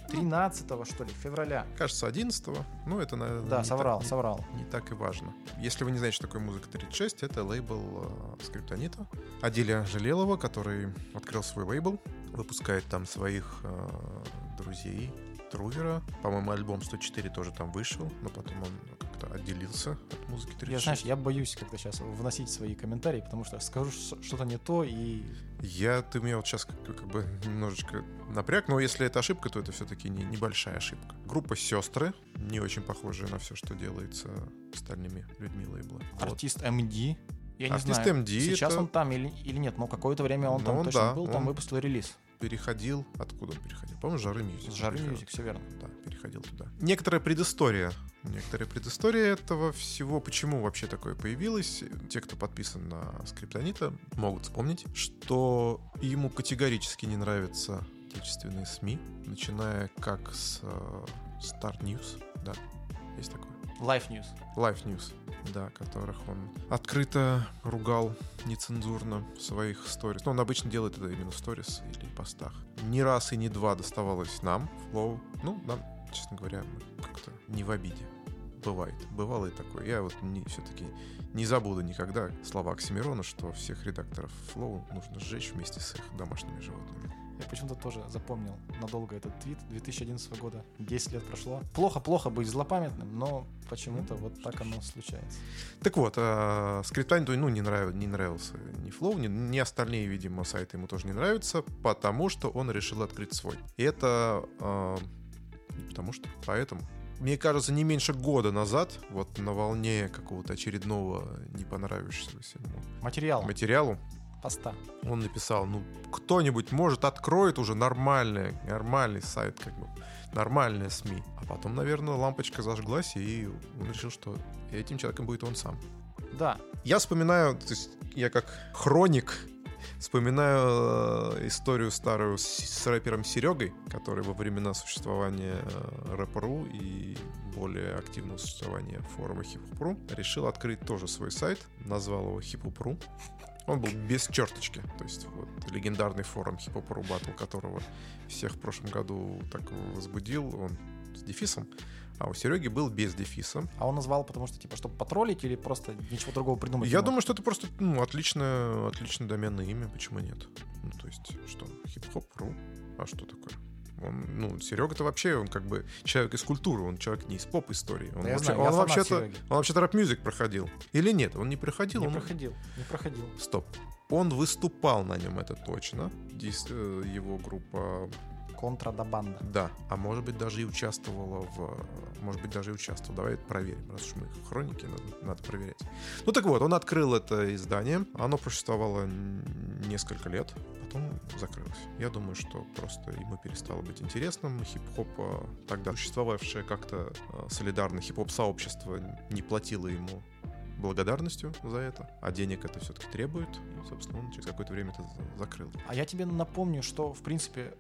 13 что ли, февраля. Кажется, 11 Ну, это, наверное, Да, соврал, так, соврал. Не, не так и важно. Если вы не знаете, что такое музыка 36, это лейбл э, Скриптонита. Аделя Жалелова, который открыл свой лейбл, выпускает там своих э, друзей, Трувера. По-моему, альбом 104 тоже там вышел, но потом он как-то отделился от музыки 36. Я, знаешь, я боюсь как-то сейчас вносить свои комментарии, потому что скажу что-то не то и... Я, ты меня вот сейчас как, как бы немножечко напряг, но если это ошибка, то это все-таки не, небольшая ошибка. Группа «Сестры», не очень похожая на все, что делается остальными людьми лейбла. Артист вот. MD, я не Артист знаю, MD сейчас это... он там или, или нет, но какое-то время он Ну, там он, точно да, был, там он- выпустил релиз. переходил. Откуда он переходил? По-моему, Жары Music. Жары. Music, все верно. Да, переходил туда. Некоторая предыстория. Некоторая предыстория этого всего. Почему вообще такое появилось? Те, кто подписан на Скриптонита, могут вспомнить, что ему категорически не нравятся отечественные СМИ, начиная как с э, Star News, да, есть такое. Life News. Life News, да, которых он открыто ругал нецензурно в своих сторис. Ну, он обычно делает это именно в сторис или постах. Ни раз и ни два доставалось нам, Flow. Ну, нам, честно говоря, мы как-то не в обиде. Бывает. Бывало и такое. Я вот не, все-таки не забуду никогда слова Оксимирона, что всех редакторов Flow нужно сжечь вместе с их домашними животными. Я почему-то тоже запомнил надолго этот твит 2011 года. 10 лет прошло. Плохо-плохо быть злопамятным, но почему-то вот так оно случается. Так вот, э, Скриптаниту ну, не, нрав... не нравился ни Flow, ни, ни остальные, видимо, сайты ему тоже не нравятся, потому что он решил открыть свой. И это э, потому что, поэтому. Мне кажется, не меньше года назад, вот на волне какого-то очередного не понравившегося ему Материал. материалу, Поста. он написал, ну, кто-нибудь, может, откроет уже нормальный, нормальный сайт, как бы, нормальные СМИ. А потом, наверное, лампочка зажглась, и он решил, что этим человеком будет он сам. Да, Я вспоминаю, то есть я как хроник вспоминаю э, историю старую с, рэпером Серегой, который во времена существования э, рэп.ру и более активного существования форума хип-хоп.ру решил открыть тоже свой сайт, назвал его хип-хоп.ру. Он был без черточки, то есть вот легендарный форум хип-хоп.ру, батл которого всех в прошлом году так возбудил, он с дефисом, а у Сереги был без дефиса. а он назвал, потому что, типа, чтобы потроллить или просто ничего другого придумать? Я думаю, что это просто ну, отличное, отличное доменное имя, почему нет? Ну, то есть, что, хип-хоп.ру, а что такое? Он, ну, Серега-то вообще, он как бы человек из культуры, он человек не из поп-истории. Он, Да я вообще, знаю, он вообще-то, он вообще-то рэп-мюзик проходил. Или нет, он не проходил. Не он... проходил, не проходил. Стоп. Он выступал на нем, это точно. Дис- э, Его группа Контра да а может быть даже и участвовала в... Может быть даже и участвовала. Давай это проверим, раз уж мы хроники, надо, надо проверять. Ну так вот, он открыл это издание. Оно просуществовало несколько лет, потом закрылось. Я думаю, что просто ему перестало быть интересным. Хип-хоп, а, тогда существовавшее как-то а, солидарно хип-хоп-сообщество не платило ему благодарностью за это, а денег это все-таки требует. И, собственно, он через какое-то время это за- закрыл. А я тебе напомню, что, в принципе,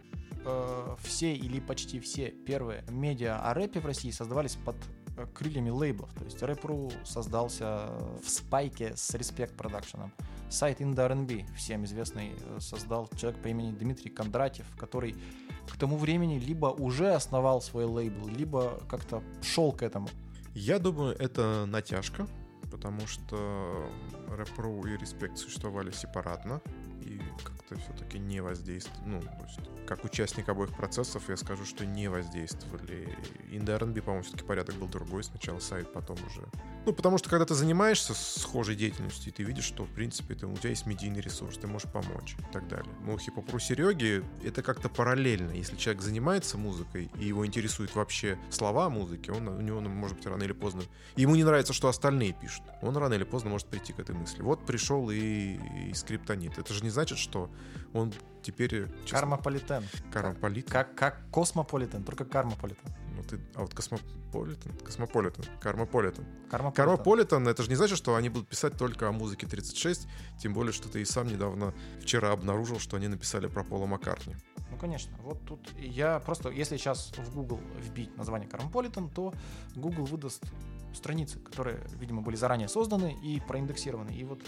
э, все или почти все первые медиа о рэпе в России создавались под э, крыльями лейблов. То есть Рэп.ру создался в спайке с Respect Production. Сайт Инда R&B, всем известный, э, создал человек по имени Дмитрий Кондратьев, который к тому времени либо уже основал свой лейбл, либо как-то шел к этому. Я думаю, это натяжка, потому что Рэп.ру и Респект существовали сепаратно и как-то все-таки не воздействовали. Ну, то есть, как участник обоих процессов, я скажу, что не воздействовали. R&B, по-моему, все-таки порядок был другой. Сначала сайт, потом уже. Ну, потому что когда ты занимаешься схожей деятельностью, ты видишь, что, в принципе, ты, у тебя есть медийный ресурс, ты можешь помочь и так далее. Но хип-хопру Сереги это как-то параллельно. Если человек занимается музыкой, и его интересуют вообще слова музыки, он, у него, ну, может быть, рано или поздно... Ему не нравится, что остальные пишут. Он рано или поздно может прийти к этой мысли. Вот пришел и, и скриптонит. Это же не значит, что он теперь... честно, Кармополитен. Кармополит. Как, как Космополитен, только Кармополитен. Ну, ты... А вот Космополитен? Космополитен. Кармополитен. Кармополитен. Кармополитен, это же не значит, что они будут писать только о музыке 36, тем более, что ты и сам недавно вчера обнаружил, что они написали про Пола Маккартни. Ну, конечно. Вот тут я просто, если сейчас в Google вбить название Кармополитен, то Google выдаст страницы, которые, видимо, были заранее созданы и проиндексированы. И вот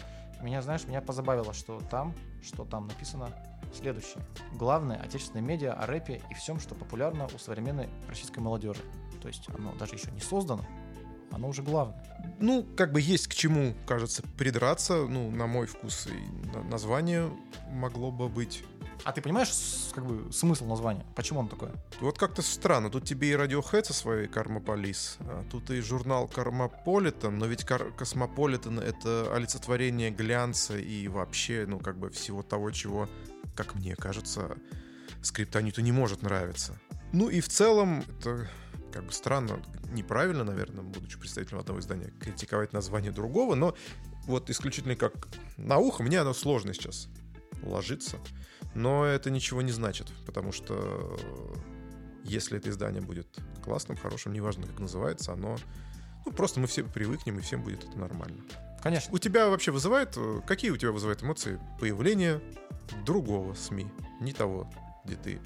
меня, знаешь, меня позабавило, что там, что там написано следующее. Главное отечественное медиа о рэпе и всем, что популярно у современной российской молодежи. То есть оно даже еще не создано, оно уже главное. Ну, как бы есть к чему, кажется, придраться. Ну, на мой вкус и на- название могло бы быть. А ты понимаешь, как бы, смысл названия? Почему он такое? Вот как-то странно. Тут тебе и Radiohead со своей Karma Police, тут и журнал Кармополитен, но ведь Космополитен — это олицетворение глянца и вообще, ну, как бы всего того, чего, как мне кажется, скриптониту не может нравиться. Ну и в целом, это как бы странно, неправильно, наверное, будучи представителем одного издания, критиковать название другого, но вот исключительно как на ухо, мне оно сложно сейчас ложится. Но это ничего не значит, потому что если это издание будет классным, хорошим, неважно, как называется, оно... Ну, просто мы все привыкнем, и всем будет это нормально. Конечно. У тебя вообще вызывает... э, Какие у тебя вызывают эмоции появление другого СМИ, не того, где ты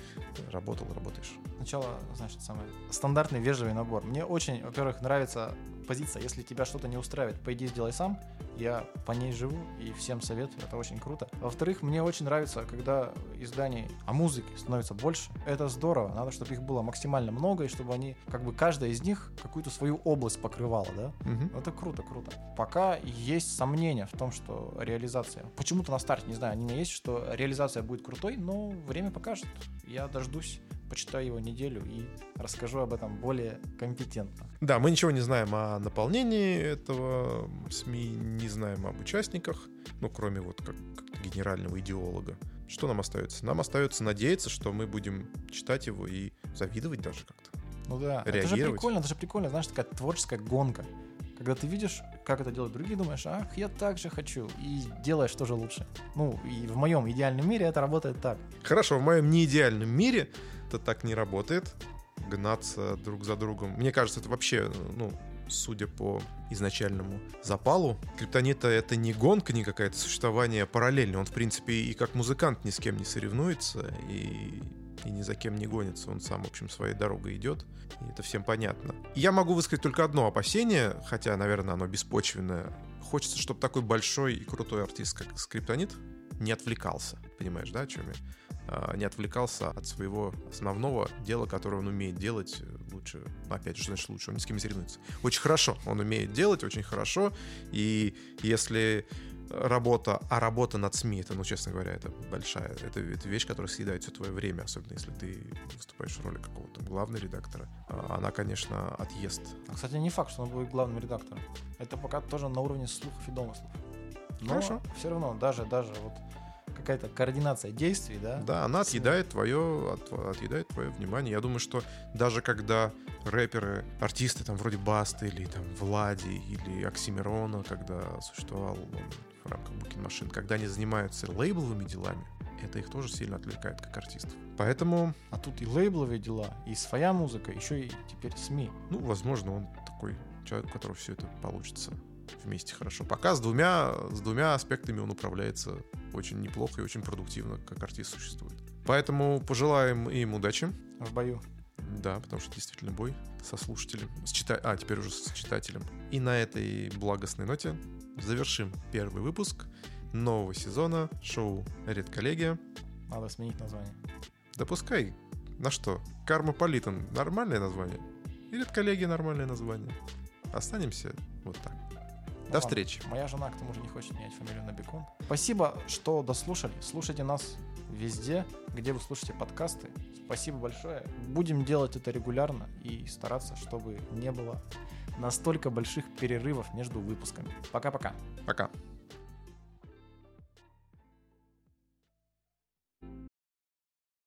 работал, работаешь? Сначала, значит, самый стандартный вежливый набор. Мне очень, во-первых, нравится позиция, если тебя что-то не устраивает, пойди сделай сам, я по ней живу и всем советую, это очень круто. Во-вторых, мне очень нравится, когда изданий о музыке становится больше. Это здорово, надо, чтобы их было максимально много, и чтобы они, как бы каждая из них какую-то свою область покрывала, да? Мгм. Это круто, круто. Пока есть сомнения в том, что реализация... Почему-то на старте, не знаю, они у меня есть, что реализация будет крутой, но время покажет. Я дождусь, почитаю его неделю и расскажу об этом более компетентно. Да, мы ничего не знаем о наполнении этого СМИ, не знаем об участниках, ну, кроме вот как, как генерального идеолога. Что нам остается? Нам остается надеяться, что мы будем читать его и завидовать даже как-то. Ну да, это же прикольно, это же прикольно, знаешь, такая творческая гонка. Когда ты видишь, как это делают другие, думаешь, ах, я так же хочу, и делаешь тоже лучше. Ну, и в моем идеальном мире это работает так. Хорошо, в моем неидеальном мире это так не работает. Гнаться друг за другом. Мне кажется, это вообще, ну, судя по изначальному запалу, Криптонита это не гонка, не какая-то существование параллельно. Он, в принципе, и как музыкант ни с кем не соревнуется, и, и ни за кем не гонится. Он сам, в общем, своей дорогой идет. И это всем понятно. Я могу высказать только одно опасение, хотя, наверное, оно беспочвенное. Хочется, чтобы такой большой и крутой артист, как Скриптонит, не отвлекался. Понимаешь, да, о чем я? А, Не отвлекался от своего основного дела, которое он умеет делать э, лучше. Ну, опять же, значит лучше? Он ни с кем не соревнуется. Очень хорошо. Он умеет делать очень хорошо. И если работа, а работа над СМИ, это, ну, честно говоря, это большая, это, это вещь, которая съедает все твое время, особенно если ты выступаешь в роли какого-то главного редактора. А, Она, конечно, отъест. А, кстати, не факт, что он будет главным редактором. Это пока тоже на уровне слухов и домыслов. Но Хорошо. все равно, даже, даже вот какая-то координация действий, да? Да, она отъедает твое, от- отъедает твое внимание. Я думаю, что даже когда рэперы, артисты там вроде Басты или там Влади или Оксимирона, когда существовал он в рамках Booking Machine, когда они занимаются лейбловыми делами, это их тоже сильно отвлекает как артистов. Поэтому, А тут и лейбловые дела, и своя музыка, еще и теперь СМИ. ну, возможно, он такой человек, у которого все это получится вместе хорошо. Пока с двумя, с двумя аспектами он управляется очень неплохо и очень продуктивно, как артист существует. Поэтому пожелаем им удачи. в бою. Да, потому что действительно бой со слушателем, с чита... а теперь уже с читателем. И на этой благостной ноте завершим первый выпуск нового сезона шоу «Редколлегия». Надо сменить название. Да пускай. На что? Кармополитен — нормальное название? И «Редколлегия» — нормальное название. Останемся вот так. Ну До ладно. встречи. Моя жена, к тому же, не хочет менять фамилию на Бекон. Спасибо, что дослушали. Слушайте нас везде, где вы слушаете подкасты. Спасибо большое. Будем делать это регулярно и стараться, чтобы не было настолько больших перерывов между выпусками. Пока-пока. Пока.